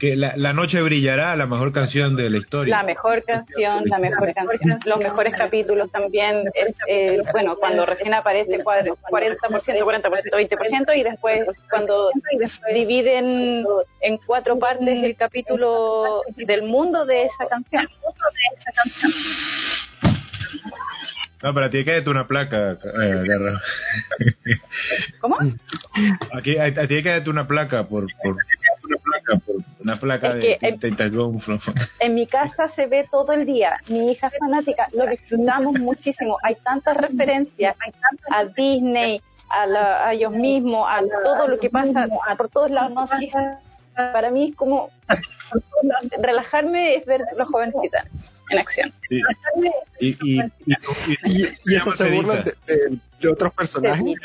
Que la, la noche brillará, la mejor canción de la historia.
La mejor canción, la mejor canción. Los mejores capítulos también. Es, eh, bueno, cuando recién aparece cuadro- 40%, 40%, 20% y después cuando dividen en cuatro partes el capítulo del mundo de esa canción.
No, pero ti que darte una placa, eh, Garra.
¿Cómo?
Aquí, a, ti que darte una placa por, por una placa, por una placa
Es
de
que,
Tentacle Go from-
En mi casa se ve todo el día. Mi hija es fanática, lo disfrutamos muchísimo. Hay tantas referencias a Disney, a, la- a ellos mismos, a todo lo que pasa por todos lados. No, sí, para mí es como relajarme es ver los jóvenes titanes en acción.
Sí. Y, y, y,
Y, y eso se burlan de, de- de otros personajes.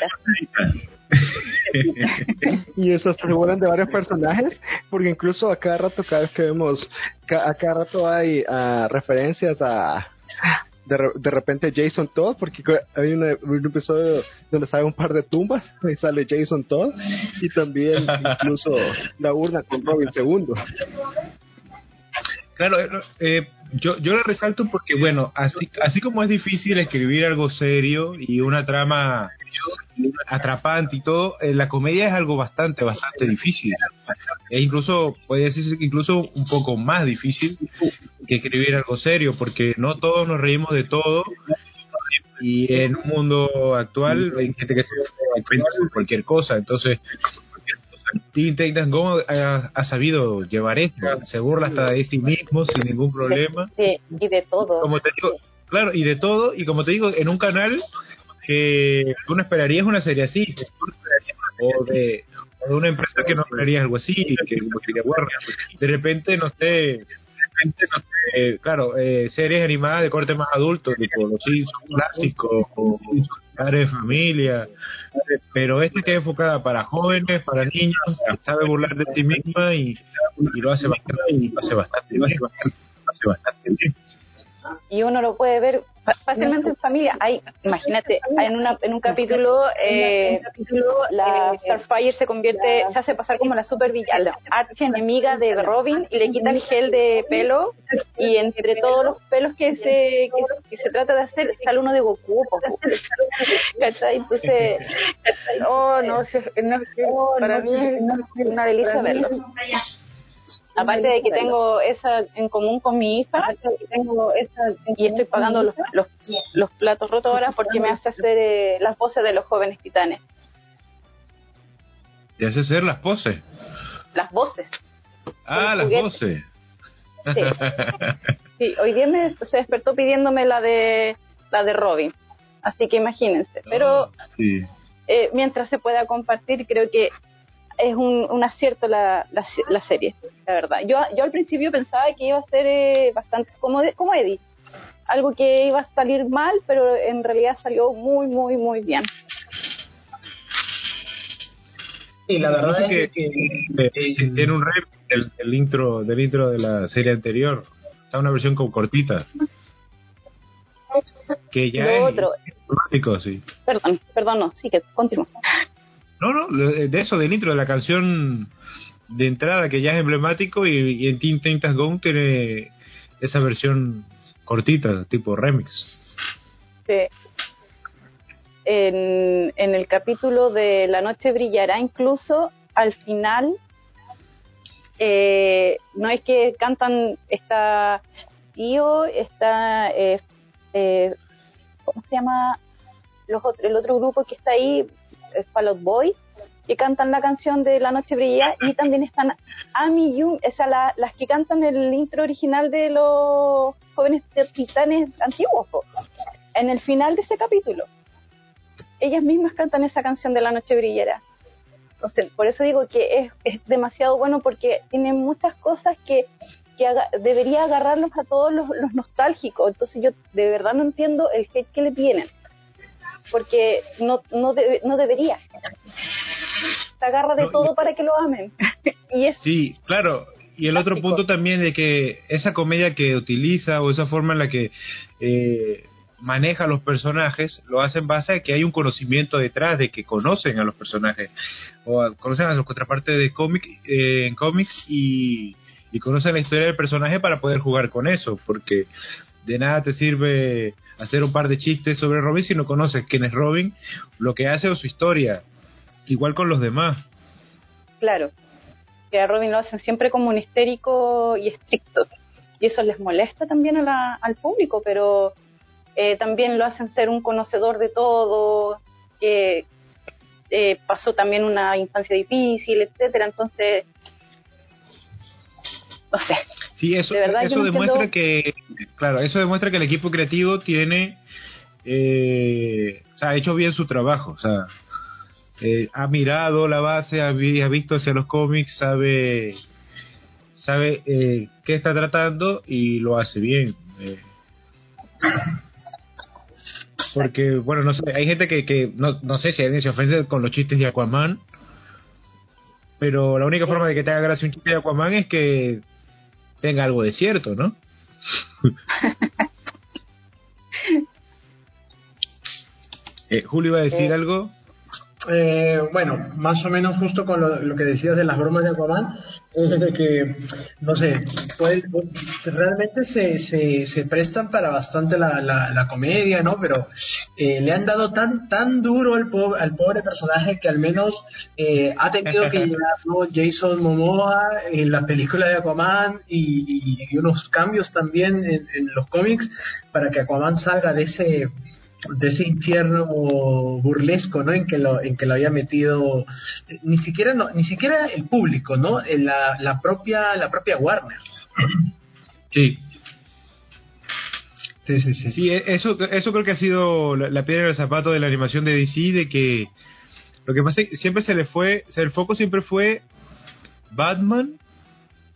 Y eso se burlan de varios personajes porque incluso a cada rato cada vez que vemos ca- a cada rato hay ah, referencias a de, re- de repente Jason Todd porque hay una- un episodio donde sale un par de tumbas y sale Jason Todd y también incluso la urna con Robin segundo
Claro, eh, yo, yo la resalto porque, bueno, así, así como es difícil escribir algo serio y una trama atrapante y todo, eh, la comedia es algo bastante, bastante difícil. E incluso, puede decirse que incluso un poco más difícil que escribir algo serio, porque no todos nos reímos de todo. Y en un mundo actual hay gente que por cualquier cosa, entonces Teen Titans Go ha, ha sabido llevar esto, se burla hasta de sí mismo sin ningún problema.
Sí, y de todo.
Como te digo, claro, y de todo, y como te digo, en un canal que uno esperaría es una serie así, o de, o de una empresa que no esperaría algo así, que como que Warner. De repente, no sé, de repente, no sé, claro, eh, series animadas de corte más adulto, tipo los Simpsons clásicos, o Padre de Familia, pero esta que es enfocada para jóvenes, para niños, sabe burlar de sí misma y, lo hace bastante, lo hace lo hace bastante, lo hace bastante bien.
Y uno lo puede ver fácilmente en familia. Hay, imagínate, en, una, en un capítulo, eh, la Starfire se convierte, se hace pasar como la super villana, la archienemiga de Robin y le quita el gel de pelo y entre todos los pelos que se, que, que se trata de hacer sale uno de Goku. ¿Cachai? Entonces, oh no, no, para mí es una delicia verlo. Aparte de que tengo esa en común con mi hija, y estoy pagando los, los, los platos rotos ahora porque me hace hacer eh, las voces de los jóvenes titanes.
Te hace hacer las poses.
Las voces.
Ah, las
juguete.
voces.
Sí. Sí, hoy día me, se despertó pidiéndome la de la de Robin. Así que imagínense. Pero
Sí.
eh, mientras se pueda compartir, creo que es un, un acierto la, la, la serie, la verdad. Yo, yo al principio pensaba que iba a ser eh, bastante como, de- como Eddie. Algo que iba a salir mal, pero en realidad salió muy, muy, muy bien.
Y la verdad es que,
que, tiene un rep del, del intro del intro de la serie anterior. Está una versión como cortita. Que ya
Lo
es
otro-
sí.
Perdón, perdón, no, sí que continúa.
No, no, de eso, del intro de la canción de entrada que ya es emblemático y, y en Teen Titans Go tiene esa versión cortita, tipo remix.
Sí. En, en el capítulo de La noche brillará, incluso al final, eh, no es que cantan, está Tío, está, eh, eh, ¿cómo se llama? Los otro, el otro grupo que está ahí, es Fall Out Boy, que cantan la canción de La noche brillará, y también están Ami y Yumi, o sea, la- las que cantan el intro original de los jóvenes titanes antiguos. en el final de ese capítulo. Ellas mismas cantan esa canción de La Noche Brillera. Sea, por eso digo que es, es demasiado bueno porque tiene muchas cosas que, que aga- debería agarrarlos a todos los nostálgicos. Entonces yo de verdad no entiendo el hate que le tienen. Porque no, no, debe- no debería. Se agarra de
No, y-
todo para que lo amen. y es
Sí, claro. Y el otro punto también de que esa comedia que utiliza o esa forma en la que eh, maneja a los personajes lo hace en base a que hay un conocimiento detrás, de que conocen a los personajes o a- conocen a los contrapartes de cómic eh, en cómics y, y conocen la historia del personaje para poder jugar con eso, porque de nada te sirve hacer un par de chistes sobre Robin si no conoces quién es Robin, lo que hace o su historia. Igual con los demás.
Claro, que a Robin lo hacen siempre como un histérico y estricto. Y eso les molesta también a la- al público, pero eh, también lo hacen ser un conocedor de todo, que eh, pasó también una infancia difícil, etcétera. Entonces,
Sí, eso,
De verdad, yo
eso demuestra que, claro, eso demuestra que el equipo creativo tiene, eh, o sea, ha hecho bien su trabajo, o sea, eh, ha mirado la base, ha, vi- ha visto hacia los cómics, sabe, sabe eh, qué está tratando y lo hace bien. eh. Porque, bueno, no sé, hay gente que, que no, no sé si alguien se ofende con los chistes de Aquaman, pero la única forma de que te haga gracia un chiste de Aquaman es que tenga algo de cierto, ¿no? eh, Julio iba a decir
Eh.
algo.
Eh, bueno, más o menos justo con lo, lo que decías de las bromas de Aquaman, es de que, no sé, puede- realmente se, se, se prestan para bastante la, la, la comedia, ¿no? Pero eh, le han dado tan tan duro al, po- al pobre personaje que al menos eh, ha tenido que llegar ¿no? Jason Momoa en la película de Aquaman y, y- y unos cambios también en, en los cómics para que Aquaman salga de ese de ese infierno burlesco no en que lo en que lo había metido ni siquiera no, ni siquiera el público no la, la propia la propia Warner.
Sí.
Sí, sí, sí.
Sí, e, eso, eso creo que ha sido la, piedra del zapato de la animación de DC, de que lo que pasa es que siempre se le fue, o sea, el foco siempre fue Batman,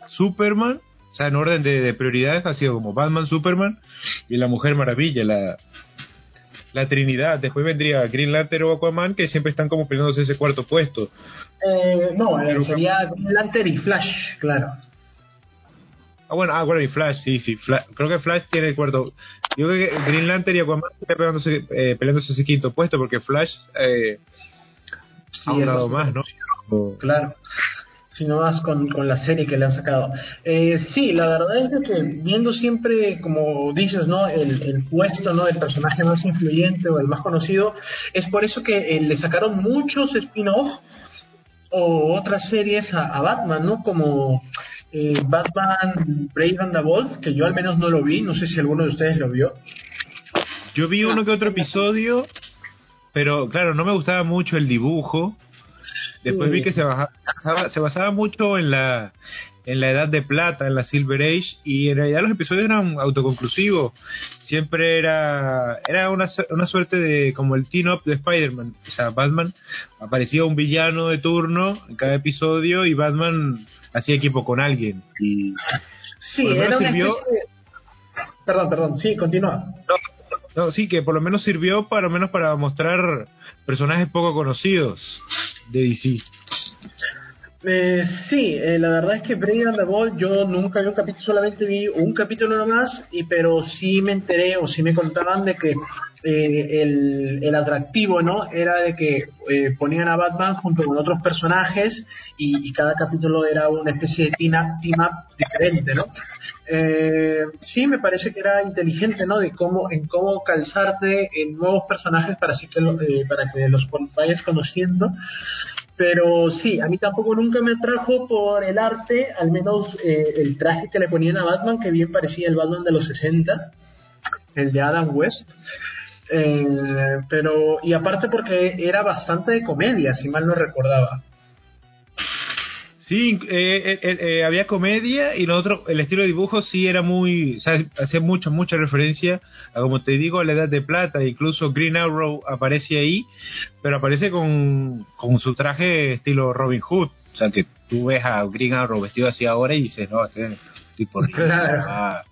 Superman, o sea, en orden de, prioridades ha sido como Batman, Superman y la Mujer Maravilla, la, la Trinidad. Después vendría Green Lantern o Aquaman, que siempre están como peleándose ese cuarto puesto.
Eh, no, eh, sería Green Lantern y Flash, claro.
Ah, bueno, ah, bueno, y Flash, sí, sí. creo que Flash tiene el cuarto. Yo creo que Green Lantern y Aquaman están peleándose, eh, peleándose ese quinto puesto, porque Flash eh, ha lado más, ¿no?
Claro sino más con, con la serie que le han sacado. Eh, sí, la verdad es que viendo siempre, como dices, ¿no? El, el puesto, ¿no? El personaje más influyente o el más conocido, es por eso que eh, le sacaron muchos spin-off o otras series a, a Batman, ¿no? Como eh, Batman Brave and the Bold, que yo al menos no lo vi, no sé si alguno de ustedes lo vio.
Yo vi uno que otro episodio, pero claro, no me gustaba mucho el dibujo. Después vi que se, basaba, se basaba mucho en la, en la Edad de Plata, en la Silver Age, y en realidad los episodios eran autoconclusivos. Siempre era, era una, una suerte de como el team-up de Spider-Man. O sea, Batman aparecía un villano de turno en cada episodio y Batman hacía equipo con alguien. Y
sí, era una especie Perdón, perdón, sí, continúa.
No, sí, que por lo menos sirvió para lo menos para mostrar personajes poco conocidos de DC.
Eh, sí, eh, la verdad es que Brave and the Ball yo nunca vi un capítulo, solamente vi un capítulo nomás, y, pero sí me enteré o sí me contaban de que eh, el, el, atractivo no era de que eh, ponían a Batman junto con otros personajes y, cada capítulo era una especie de team up, team up diferente, ¿no? Eh, sí, me parece que era inteligente, ¿no? De cómo, en cómo calzarte en nuevos personajes para, así que, eh, para que los vayas conociendo pero sí, a mí tampoco nunca me atrajo por el arte, al menos eh, el traje que le ponían a Batman, que bien parecía el Batman de los 60, el de Adam West. Eh, pero, y aparte porque era bastante de comedia, si mal no recordaba.
Sí, eh, eh, eh, había comedia y lo otro, el estilo de dibujo sí era muy, o sea, hacía mucha, mucha referencia a, como te digo, a la edad de plata, incluso Green Arrow aparece ahí, pero aparece con, con su traje estilo Robin Hood, o sea, que tú ves a Green Arrow vestido así ahora y dices, no, este tipo va,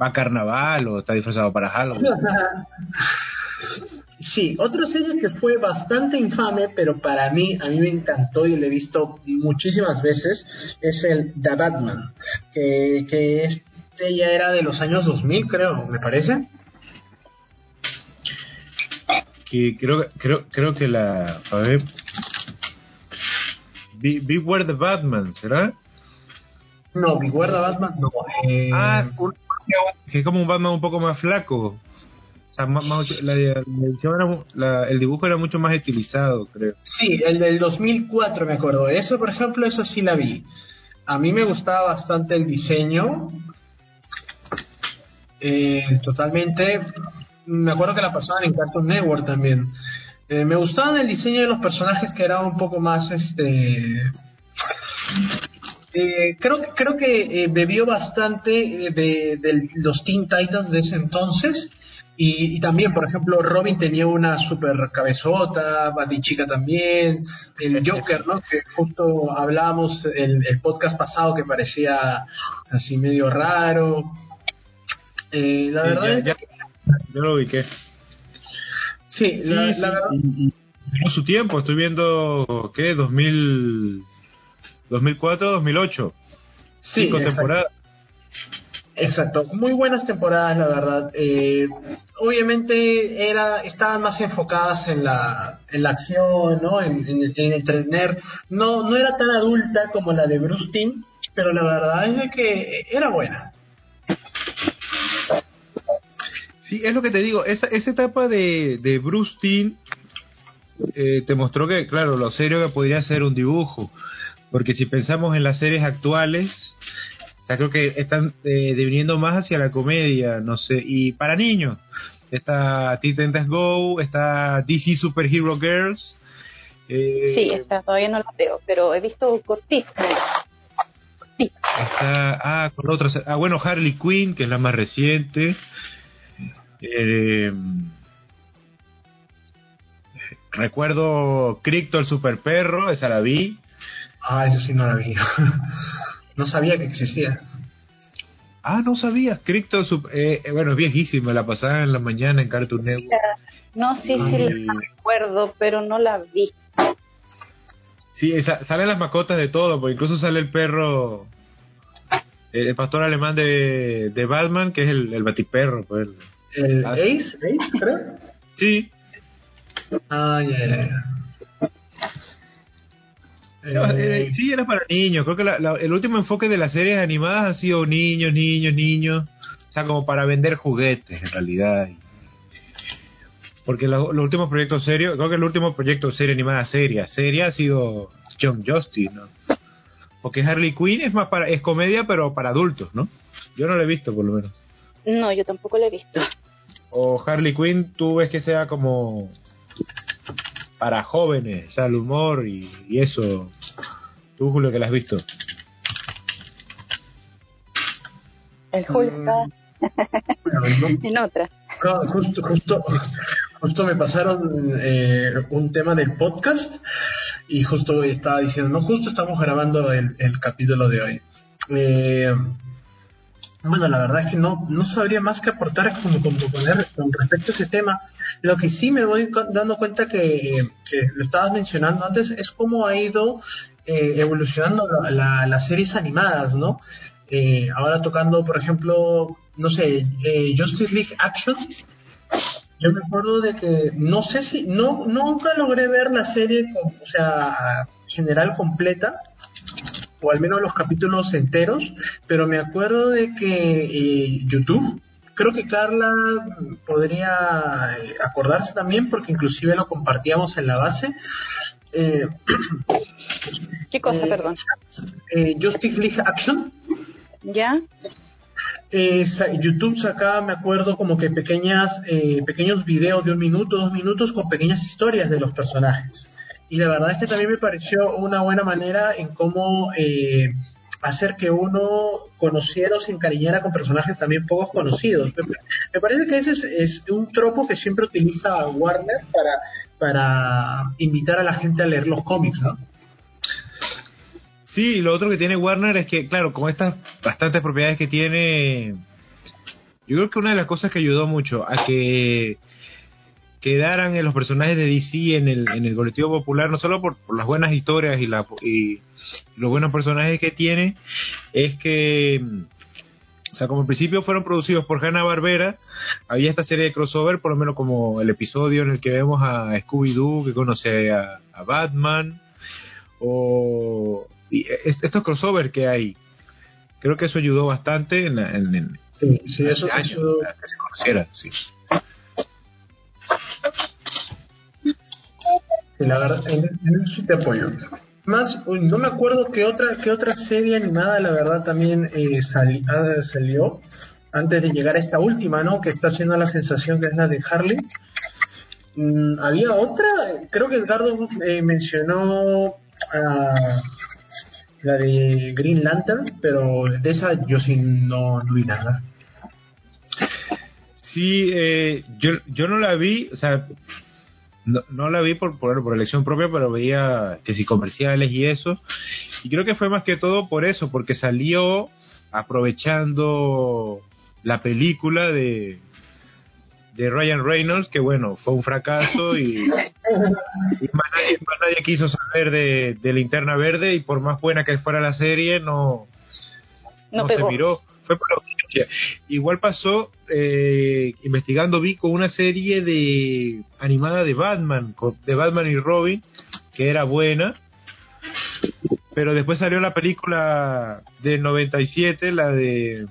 va, a carnaval o está disfrazado para Halloween.
Sí, otra serie que fue bastante infame, pero para mí, a mí me encantó y la he visto muchísimas veces, es el The Batman, que, que este ya era de los años 2000, creo, me parece.
Que creo, creo, creo que la... A ver... Beware the Batman, ¿será?
No, Beware the Batman no.
Eh... Ah, que es como un Batman un poco más flaco el dibujo era mucho más estilizado, creo.
Sí, el del 2004 me acuerdo. Eso, por ejemplo, eso sí la vi. A mí me gustaba bastante el diseño. Eh, totalmente. Me acuerdo que la pasaban en Cartoon Network también. Eh, me gustaba el diseño de los personajes que era un poco más este eh, creo, creo que bebió bastante de, de, los Teen Titans de ese entonces y, también, por ejemplo, Robin tenía una super cabezota, Batichica también, el Joker, ¿no? Que justo hablábamos el, el podcast pasado que parecía así medio raro. Eh, la verdad
ya, yo lo ubiqué.
Sí, la, la verdad.
su tiempo, estoy viendo, ¿qué? 2000, 2004, 2008. Sí, Cinco temporadas.
Exacto, muy buenas temporadas, la verdad. Eh, obviamente era, estaban más enfocadas en la, en la acción, ¿no? En, en, entretener. No, no era tan adulta como la de Bruce Timm, pero la verdad es que era buena.
Sí, es lo que te digo, esa, esa etapa de, de Bruce eh, te mostró que, claro, lo serio que podría ser un dibujo. Porque si pensamos en las series actuales, creo que están eh, deviniendo más hacia la comedia, no sé, y para niños. está Titans Go, está DC Super Hero Girls.
Eh, sí, esta todavía no la veo, pero he visto cortitas.
Sí. Está, ah, con otras, ah, bueno, Harley Quinn, que es la más reciente. Eh, recuerdo Cricto el super perro, esa la vi.
Ah, eso sí no la vi. no sabía que existía.
Ah, no sabía. Cricto, eh, eh, bueno, es viejísima, la pasaba en la mañana en Cartoon Network.
No, sí, sí, la recuerdo, pero no la vi.
Sí, salen las mascotas de todo, porque incluso sale el perro, el pastor alemán de, de Batman, que es el, el batiperro. Pues,
¿El Ace? ¿Ace, creo?
Sí.
Ah, ya, ya,
eh, sí, era para niños. Creo que el último enfoque de las series animadas ha sido niños, niños, niños. O sea, como para vender juguetes, en realidad. Porque los últimos proyectos serios, creo que el último proyecto serie animada seria, seria ha sido John Justice, ¿no? Porque Harley Quinn es más para, es comedia, pero para adultos, ¿no? Yo no lo he visto, por lo menos.
No, yo tampoco lo he visto.
O Harley Quinn, tú ves que sea como para jóvenes, o sea, el humor y, eso. Tú, Julio, que la has visto.
El Julio está en otra.
justo, justo, justo me pasaron eh, un tema del podcast y justo estaba diciendo, no, justo estamos grabando el, el capítulo de hoy. Eh, bueno, la verdad es que no, no sabría más que aportar como, como con respecto a ese tema. Lo que sí me voy dando cuenta que, lo estabas mencionando antes es cómo ha ido eh, evolucionando las series animadas, ¿no? Eh, ahora tocando, por ejemplo, no sé, eh, Justice League Action. Yo me acuerdo de que no sé si no nunca logré ver la serie, o sea, general completa o al menos los capítulos enteros, pero me acuerdo de que eh, YouTube, creo que Carla podría eh, acordarse también, porque inclusive lo compartíamos en la base.
Eh, ¿Qué cosa, perdón?
Justice League Action.
¿Ya?
YouTube sacaba, me acuerdo, como que pequeñas, pequeños videos de un minuto, dos minutos con pequeñas historias de los personajes y la verdad es que también me pareció una buena manera en cómo eh, hacer que uno conociera o se encariñara con personajes también pocos conocidos. Me, parece que ese es, un tropo que siempre utiliza Warner para, para invitar a la gente a leer los cómics, ¿no?
Sí, lo otro que tiene Warner es que, claro, con estas bastantes propiedades que tiene, yo creo que una de las cosas que ayudó mucho a que quedaran en los personajes de DC en el, en el colectivo popular, no solo por, las buenas historias y, la, y los buenos personajes que tiene, es que, o sea, como en principio fueron producidos por Hanna Barbera, había esta serie de crossover, por lo menos como el episodio en el que vemos a Scooby-Doo que conoce a, Batman, o estos crossover que hay. Creo que eso ayudó bastante en, en,
sí, eso, que
se conociera, sí.
La verdad, en, eso sí te apoyo. Más, no me acuerdo qué otra, qué otra serie animada, la verdad, también eh, ah, salió antes de llegar a esta última, ¿no? Que está haciendo la sensación que es la de Harley. Mm, había otra, creo que Edgardo eh, mencionó la de Green Lantern, pero de esa yo sí no, no vi nada.
Sí, eh, yo, yo no la vi, o sea, no, la vi por, por, por, elección propia, pero veía que si comerciales y eso. Y creo que fue más que todo por eso, porque salió aprovechando la película de, de Ryan Reynolds, que bueno, fue un fracaso y, más, nadie, quiso saber de, de Linterna Verde y por más buena que fuera la serie, no, no, se miró. Fue por la Igual pasó, eh, investigando, vi con una serie de animada de Batman, de Batman y Robin, que era buena, pero después salió la película del 97, la de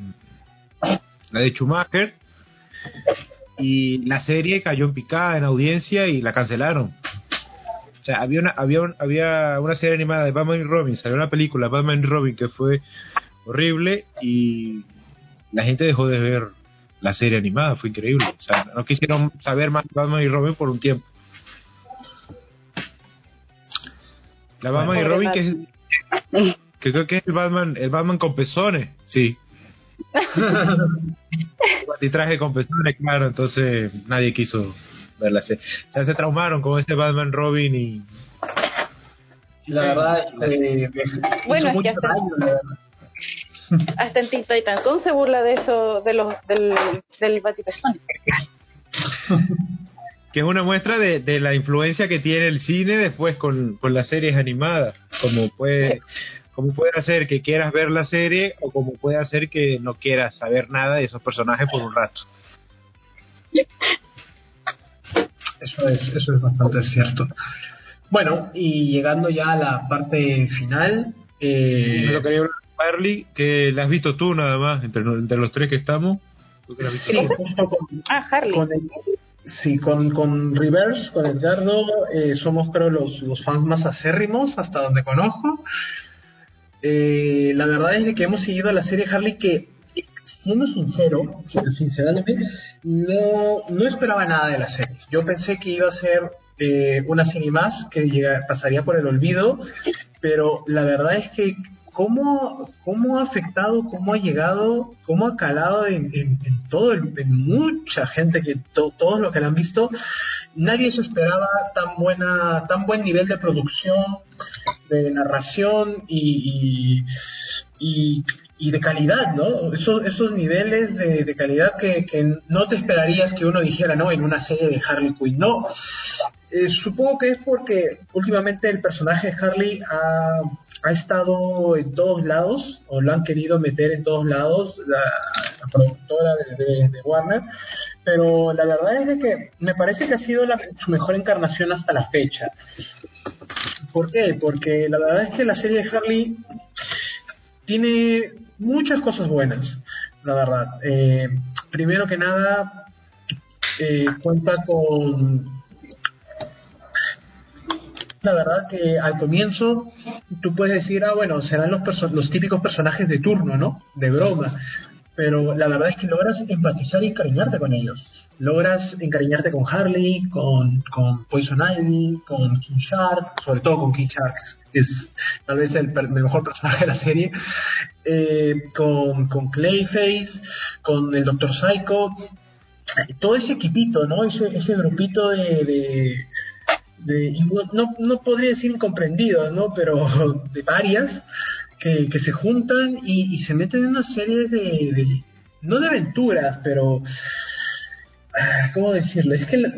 la de Schumacher, y la serie cayó en picada en audiencia y la cancelaron. O sea, había una, había, había una serie animada de Batman y Robin, salió una película Batman y Robin que fue horrible y la gente dejó de ver la serie animada, fue increíble. O sea, no quisieron saber más de Batman y Robin por un tiempo. La Batman y Robin, que, es, que creo que es el Batman, el Batman con pezones, sí. y traje con pezones, claro, entonces nadie quiso ver la serie. O sea, se traumaron con este Batman Robin y...
La verdad, eh,
Bueno, es que
mucho
hasta-
daño, la verdad.
Hasta en Teen Titans Go se burla de eso, de los, del, del
que es una muestra de, de la influencia que tiene el cine después con, con las series animadas, como puede, como puede hacer que quieras ver la serie o como puede hacer que no quieras saber nada de esos personajes por un rato.
Eso es, eso es bastante cierto. Bueno, y llegando ya a la parte final, eh,
Lo quería hablar de Harley, que la has visto tú nada más, entre, entre los tres que estamos. tú que la has visto
sí,
tú.
con,
Ah, Harley.
con el- sí, con, con Reverse, con Edgardo, eh, somos creo los, los fans más acérrimos hasta donde conozco. Eh, la verdad es que hemos seguido la serie Harley que, siendo sincero, sinceramente, no, no esperaba nada de la serie. Yo pensé que iba a ser eh, una serie más que llega- pasaría por el olvido, pero la verdad es que cómo, cómo ha afectado, cómo ha llegado, cómo ha calado en, en, en todo el- en mucha gente que to- todos los que la han visto, nadie se esperaba tan buena, tan buen nivel de producción, de narración y, y, y- de calidad, ¿no? Esos, esos niveles de, calidad que, que no te esperarías que uno dijera, ¿no? En una serie de Harley Quinn. No, eh, supongo que es porque últimamente el personaje de Harley ha, ha estado en todos lados, o lo han querido meter en todos lados, la, productora de Warner, pero la verdad es de que me parece que ha sido la- su mejor encarnación hasta la fecha. ¿Por qué? Porque la verdad es que la serie de Harley tiene muchas cosas buenas, la verdad. Eh, primero que nada, eh, cuenta con la verdad que al comienzo tú puedes decir, ah, bueno, serán los, los típicos personajes de turno, ¿no? De broma. Pero la verdad es que logras empatizar y encariñarte con ellos. Logras encariñarte con Harley, con, con Poison Ivy, con King Shark, sobre todo con King Shark, que es tal vez el, el mejor personaje de la serie, eh, con, con Clayface, con el Doctor Psycho, todo ese equipito, ¿no? Ese, ese grupito de, de- no, no, podría decir incomprendidos, ¿no? Pero de varias que, que se juntan y, y se meten en una serie de, de- no de aventuras, pero ah, ¿cómo decirlo? Es que la,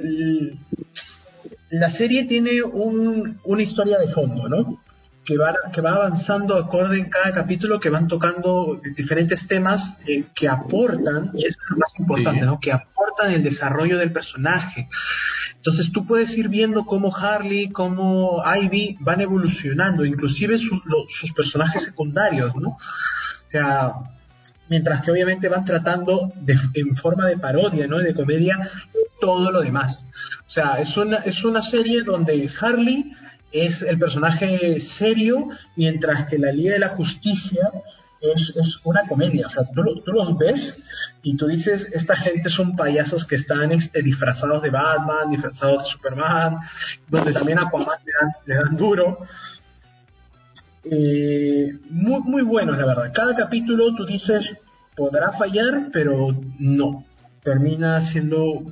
la serie tiene un, una historia de fondo, ¿no? Que va, que va avanzando acorde en cada capítulo, que van tocando diferentes temas eh, que aportan, y eso es lo más importante,
Sí.
¿no? Que aportan el desarrollo del personaje. Entonces tú puedes ir viendo cómo Harley, cómo Ivy van evolucionando, inclusive su- lo- sus personajes secundarios, ¿no? O sea, mientras que obviamente van tratando de, en forma de parodia, ¿no? De comedia, todo lo demás. O sea, es una, es una serie donde Harley es el personaje serio, mientras que la Liga de la Justicia es, es una comedia. O sea, tú, lo- tú los ves y tú dices, esta gente son payasos que están este, disfrazados de Batman, disfrazados de Superman, donde también a Aquaman le dan, le dan duro. Eh, muy, muy buenos, la verdad. Cada capítulo tú dices, podrá fallar, pero no. Termina siendo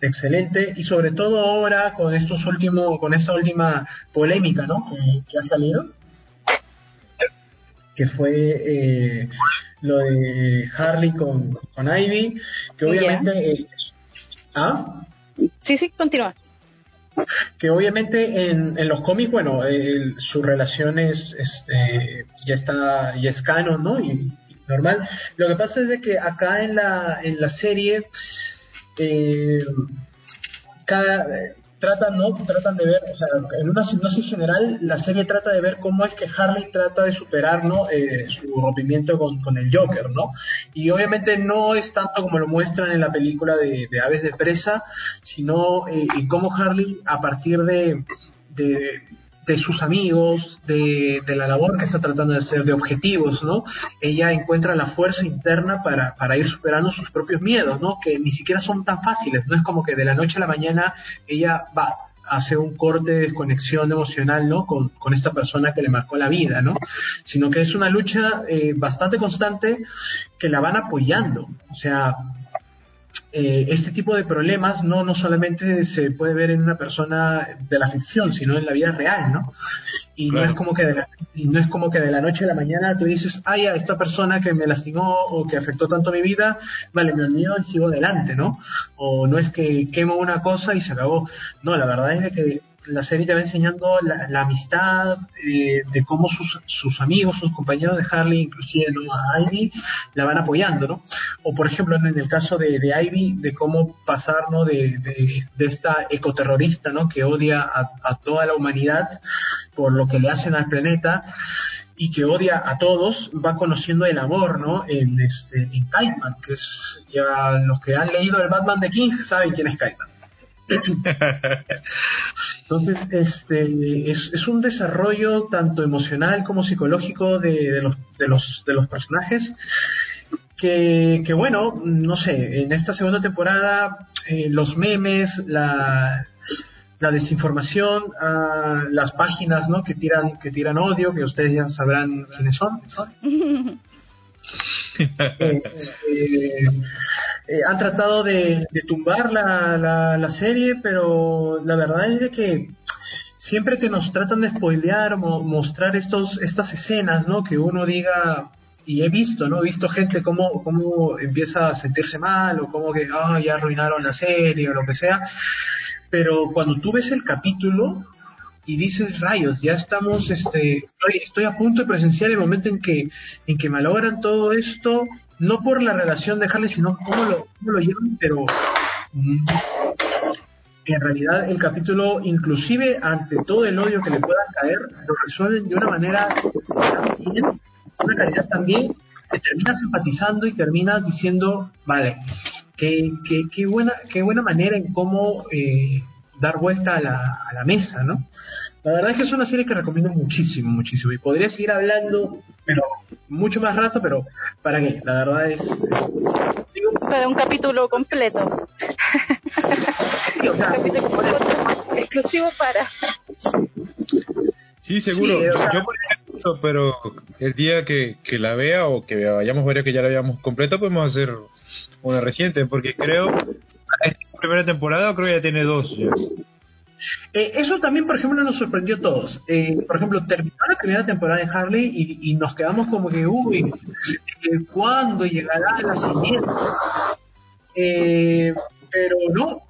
excelente y sobre todo ahora con estos últimos, con esta última polémica, ¿no? Que, que ha salido, que fue eh, lo de Harley con, con Ivy, que obviamente, eh, ¿ah?
Sí, sí, continúa.
que obviamente en, en los cómics, bueno, el- su relación es, este, ya está, ya es canon, ¿no? Y, y normal. Lo que pasa es de que acá en la, en la serie, eh, cada, tratan, ¿no? Tratan de ver, o sea, en una hipnosis general, la serie trata de ver cómo es que Harley trata de superar, ¿no? Eh, su rompimiento con, con el Joker, ¿no? Y obviamente no es tanto como lo muestran en la película de, de Aves de Presa, sino eh, y cómo Harley, a partir de, de sus amigos, de, la labor que está tratando de hacer, de objetivos, ¿no? Ella encuentra la fuerza interna para, para ir superando sus propios miedos, ¿no? Que ni siquiera son tan fáciles, no es como que de la noche a la mañana ella va, hace un corte de desconexión emocional ¿no? Con, con, esta persona que le marcó la vida, ¿no? sino que es una lucha eh, bastante constante que la van apoyando. O sea, eh, este tipo de problemas no, no solamente se puede ver en una persona de la ficción, sino en la vida real, ¿no? Y no es como que de la, y no es como que de la noche a la mañana tú dices, ay, a esta persona que me lastimó o que afectó tanto mi vida, vale, me olvido y sigo adelante, ¿no? O no es que quemo una cosa y se acabó. No, la verdad es de que la serie te va enseñando la, amistad, eh, de cómo sus, sus, amigos, sus compañeros de Harley, inclusive ¿no? a Ivy, la van apoyando, ¿no? O por ejemplo en el caso de, de Ivy, de cómo pasar, ¿no? De, de, esta ecoterrorista, ¿no? Que odia a, a, toda la humanidad por lo que le hacen al planeta y que odia a todos, va conociendo el amor, ¿no? En, este, en Kiteman, que es, ya los que han leído el Batman de King saben quién es Kiteman. Entonces, este es, es, un desarrollo tanto emocional como psicológico de, de, los, de, los, de los personajes. Que, que, bueno, no sé, en esta segunda temporada eh, los memes, la, la desinformación, uh, las páginas ¿no? que tiran que tiran odio, que ustedes ya sabrán quiénes son. Este, eh, han tratado de, tumbar la, la, serie, pero la verdad es de que siempre que nos tratan de spoilear o mostrar estos, estas escenas, ¿no? Que uno diga, y he visto, ¿no? He visto gente cómo, cómo empieza a sentirse mal o como que, ah, ya arruinaron la serie o lo que sea. Pero cuando tú ves el capítulo, y dices rayos ya estamos este estoy, estoy a punto de presenciar el momento en que en que malogran todo esto no por la relación de Harley, sino cómo lo, cómo lo llevan, pero mm, en realidad el capítulo, inclusive ante todo el odio que le pueda caer, lo resuelven de una manera una calidad también que terminas empatizando y terminas diciendo, vale, qué, qué, qué buena, qué buena manera en cómo eh, dar vuelta a la, a la mesa, ¿no? La verdad es que es una serie que recomiendo muchísimo, muchísimo. Y podría seguir hablando, pero mucho más rato, pero ¿para qué? La verdad es...
para un capítulo completo. un capítulo exclusivo para...
Sí, seguro. Yo por pero el día que, que la vea o que vayamos varios que ya la veamos completa, podemos hacer una reciente, porque creo... Esta primera temporada creo que ya tiene dos. Ya.
Eh, eso también, por ejemplo, nos sorprendió a todos. Eh, por ejemplo, terminó la primera temporada de Harley y, nos quedamos como que, uy, eh, ¿cuándo llegará la siguiente? pero no,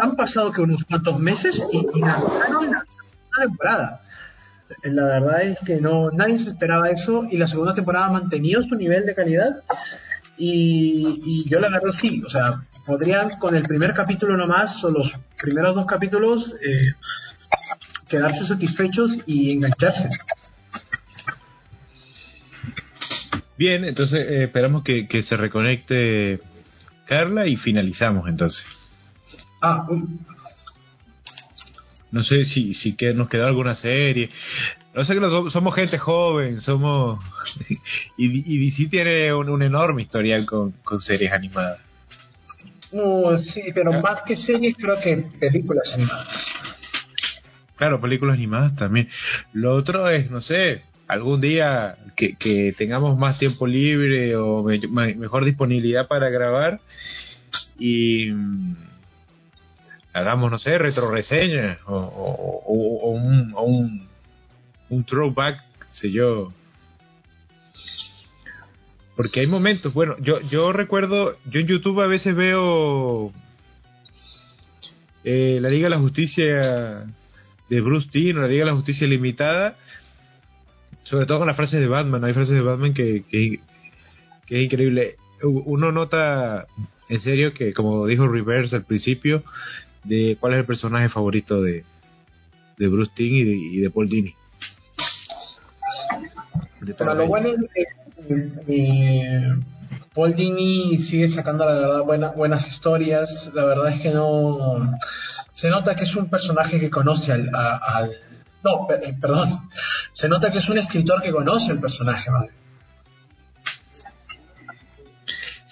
han pasado que unos cuantos meses y, y lanzaron la segunda temporada. La verdad es que no nadie se esperaba eso y la segunda temporada ha mantenido su nivel de calidad y, y yo la verdad sí, o sea, podrían con el primer capítulo nomás o los primeros dos capítulos eh, quedarse satisfechos y engancharse.
Bien, entonces eh, esperamos que, que, se reconecte Carla y finalizamos entonces.
Ah,
no sé si, si que nos quedó alguna serie. No sé que somos gente joven, somos. y, y DC tiene un, un enorme historial con, con series animadas.
No, sí, pero más que series, creo que películas animadas.
Claro, películas animadas también. Lo otro es, no sé, algún día que, que tengamos más tiempo libre o mejor disponibilidad para grabar y mm, hagamos, no sé, retro reseña o, o, un, o un, un throwback, sé yo, porque hay momentos, bueno, yo, yo recuerdo, yo en YouTube a veces veo eh, la Liga de la Justicia de Bruce Timm, la Liga de la Justicia Limitada, sobre todo con las frases de Batman, hay frases de Batman que, que, es increíble. Uno nota en serio que, como dijo Reverse al principio, de cuál es el personaje favorito de, de Bruce Timm y de, y de Paul Dini.
Lo bueno es que eh, Paul Dini sigue sacando la verdad buena, buenas historias. La verdad es que no se nota que es un personaje que conoce al... al no, eh, perdón. Se nota que es un escritor que conoce al personaje, ¿vale?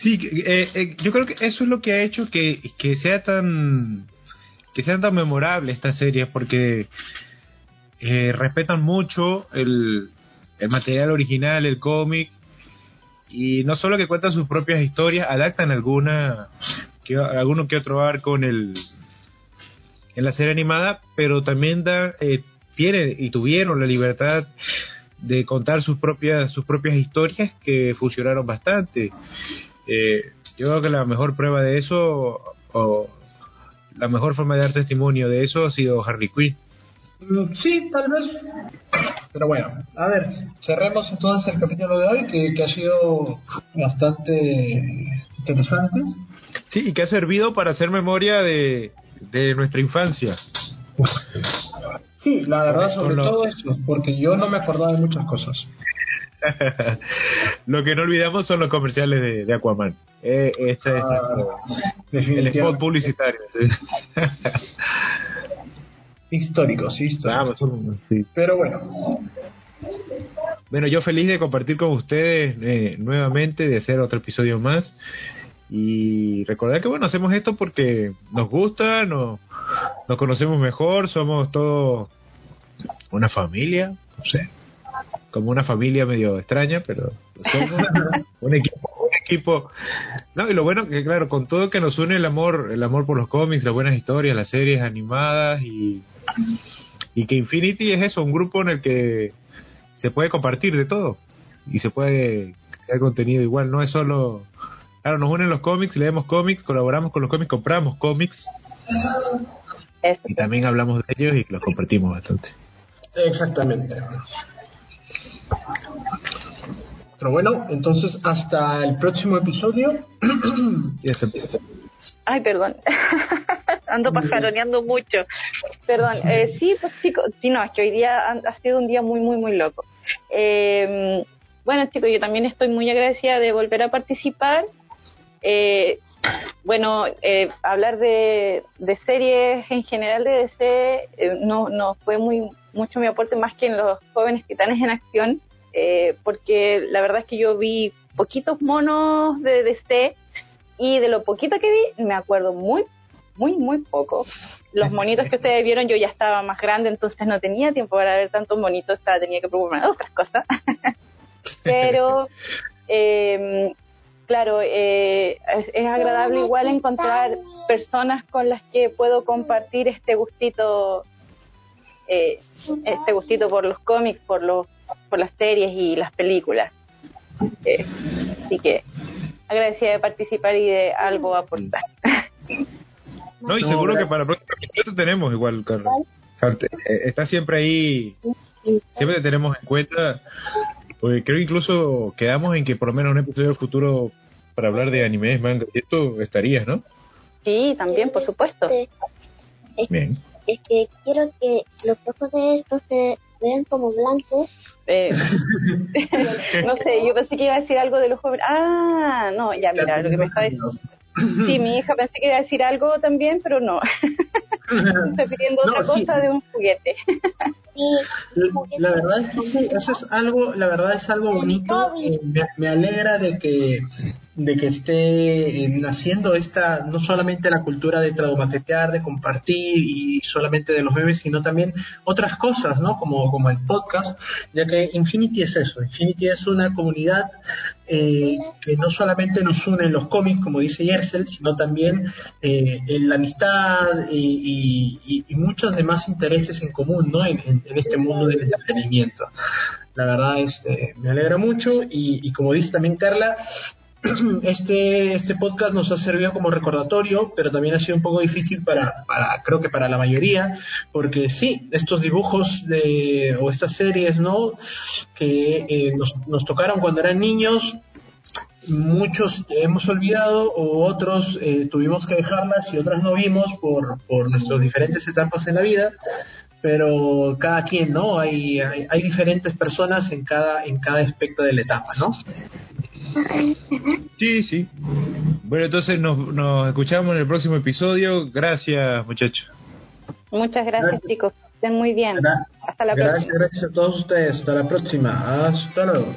Sí, eh, eh, yo creo que eso es lo que ha hecho que, que sea tan que sean tan memorables estas series porque eh, respetan mucho el, el material original, el cómic y no solo que cuentan sus propias historias, adaptan alguna que, alguno que otro arco en el en la serie animada, pero también da, eh, tienen y tuvieron la libertad de contar sus propias sus propias historias que funcionaron bastante. Eh, yo creo que la mejor prueba de eso o la mejor forma de dar testimonio de eso ha sido Harley Quinn.
Mm, Sí, tal vez. Pero bueno, a ver, cerremos entonces el capítulo de hoy que, que ha sido bastante interesante.
Sí, y que ha servido para hacer memoria de, de nuestra infancia.
Sí, la verdad sobre
lo-
todo eso, porque yo no me acordaba de muchas cosas.
Lo que no olvidamos son los comerciales de, de Aquaman. Eh, ese es
Ah,
nuestro- el spot publicitario.
Históricos.
Vamos, sí.
Pero bueno,
Bueno, yo feliz de compartir con ustedes eh, nuevamente, de hacer otro episodio más. Y recordar que, bueno, hacemos esto porque nos gusta, nos, nos conocemos mejor, somos todos una familia, no sé, como una familia medio extraña, pero somos un equipo, equipo. No, y lo bueno que, claro, con todo que nos une el amor, el amor por los cómics, las buenas historias, las series animadas y, y que Infinity es eso, un grupo en el que se puede compartir de todo y se puede crear contenido igual, no es solo claro, nos unen los cómics, leemos cómics, colaboramos con los cómics, compramos cómics
Eso.
y también hablamos de ellos y los compartimos bastante.
exactamente. Pero bueno, entonces hasta el próximo episodio.
Ay, perdón. Ando pajaroneando mucho. Perdón. Eh, sí, pues chicos, sí, no, es que hoy día ha sido un día muy, muy, muy loco. Eh, bueno, chicos, yo también estoy muy agradecida de volver a participar. Eh, bueno, eh, hablar de, de series en general de DC eh, no, no fue muy mucho mi aporte más que en los jóvenes titanes en acción, eh, porque la verdad es que yo vi poquitos monos de DC y de lo poquito que vi me acuerdo muy muy muy poco. Los monitos que ustedes vieron yo ya estaba más grande entonces no tenía tiempo para ver tantos monitos estaba tenía que preocuparme de otras cosas. Pero eh, claro eh, es, es agradable igual encontrar personas con las que puedo compartir este gustito eh, este gustito por los cómics por los por las series y las películas Eh, así que agradecida de participar y de algo aportar.
No, y
No,
seguro que para el próximo episodio te tenemos igual, Carlos. Eh, Está siempre ahí, siempre te tenemos en cuenta. Porque creo incluso quedamos en que por lo menos un episodio del futuro para hablar de animes, manga y esto estarías, ¿no?
Sí, también, por supuesto.
Bien.
Es que quiero que los ojos de estos se como blancos.
Eh, no sé, yo pensé que iba a decir algo de los jóvenes. Ah, no, ya, mira, lo que me está diciendo. Sí, mi hija pensé que iba a decir algo también, pero no. Estoy pidiendo
No,
otra
sí.
cosa de un juguete.
La verdad es que sí, eso es algo, la verdad es algo bonito. eh, me, me alegra de que de que esté eh, naciendo esta no solamente la cultura de traumatetear, de compartir y solamente de los bebés, sino también otras cosas, ¿no? Como como el podcast, ya que Infinity es eso. Infinity es una comunidad eh, que no solamente nos une en los cómics, como dice Yersel, sino también eh, en la amistad y, y- y muchos demás intereses en común, ¿no? En, este mundo del entretenimiento. La verdad, este, me alegra mucho y, y como dice también Carla, este, este podcast nos ha servido como recordatorio, pero también ha sido un poco difícil para, para creo que para la mayoría, porque sí, estos dibujos de, o estas series, ¿no? Que eh, nos, nos tocaron cuando eran niños, muchos hemos olvidado o otros eh, tuvimos que dejarlas y otras no vimos por, por nuestras diferentes etapas en la vida pero cada quien no hay, hay, hay diferentes personas en cada en cada aspecto de la etapa no
Sí, sí. Bueno, entonces nos, nos escuchamos en el próximo episodio. Gracias, muchachos.
Muchas gracias,
Gracias.
chicos. Estén muy bien.
Gra-
Hasta la
gracias,
próxima.
gracias a todos ustedes. Hasta la próxima. Hasta luego.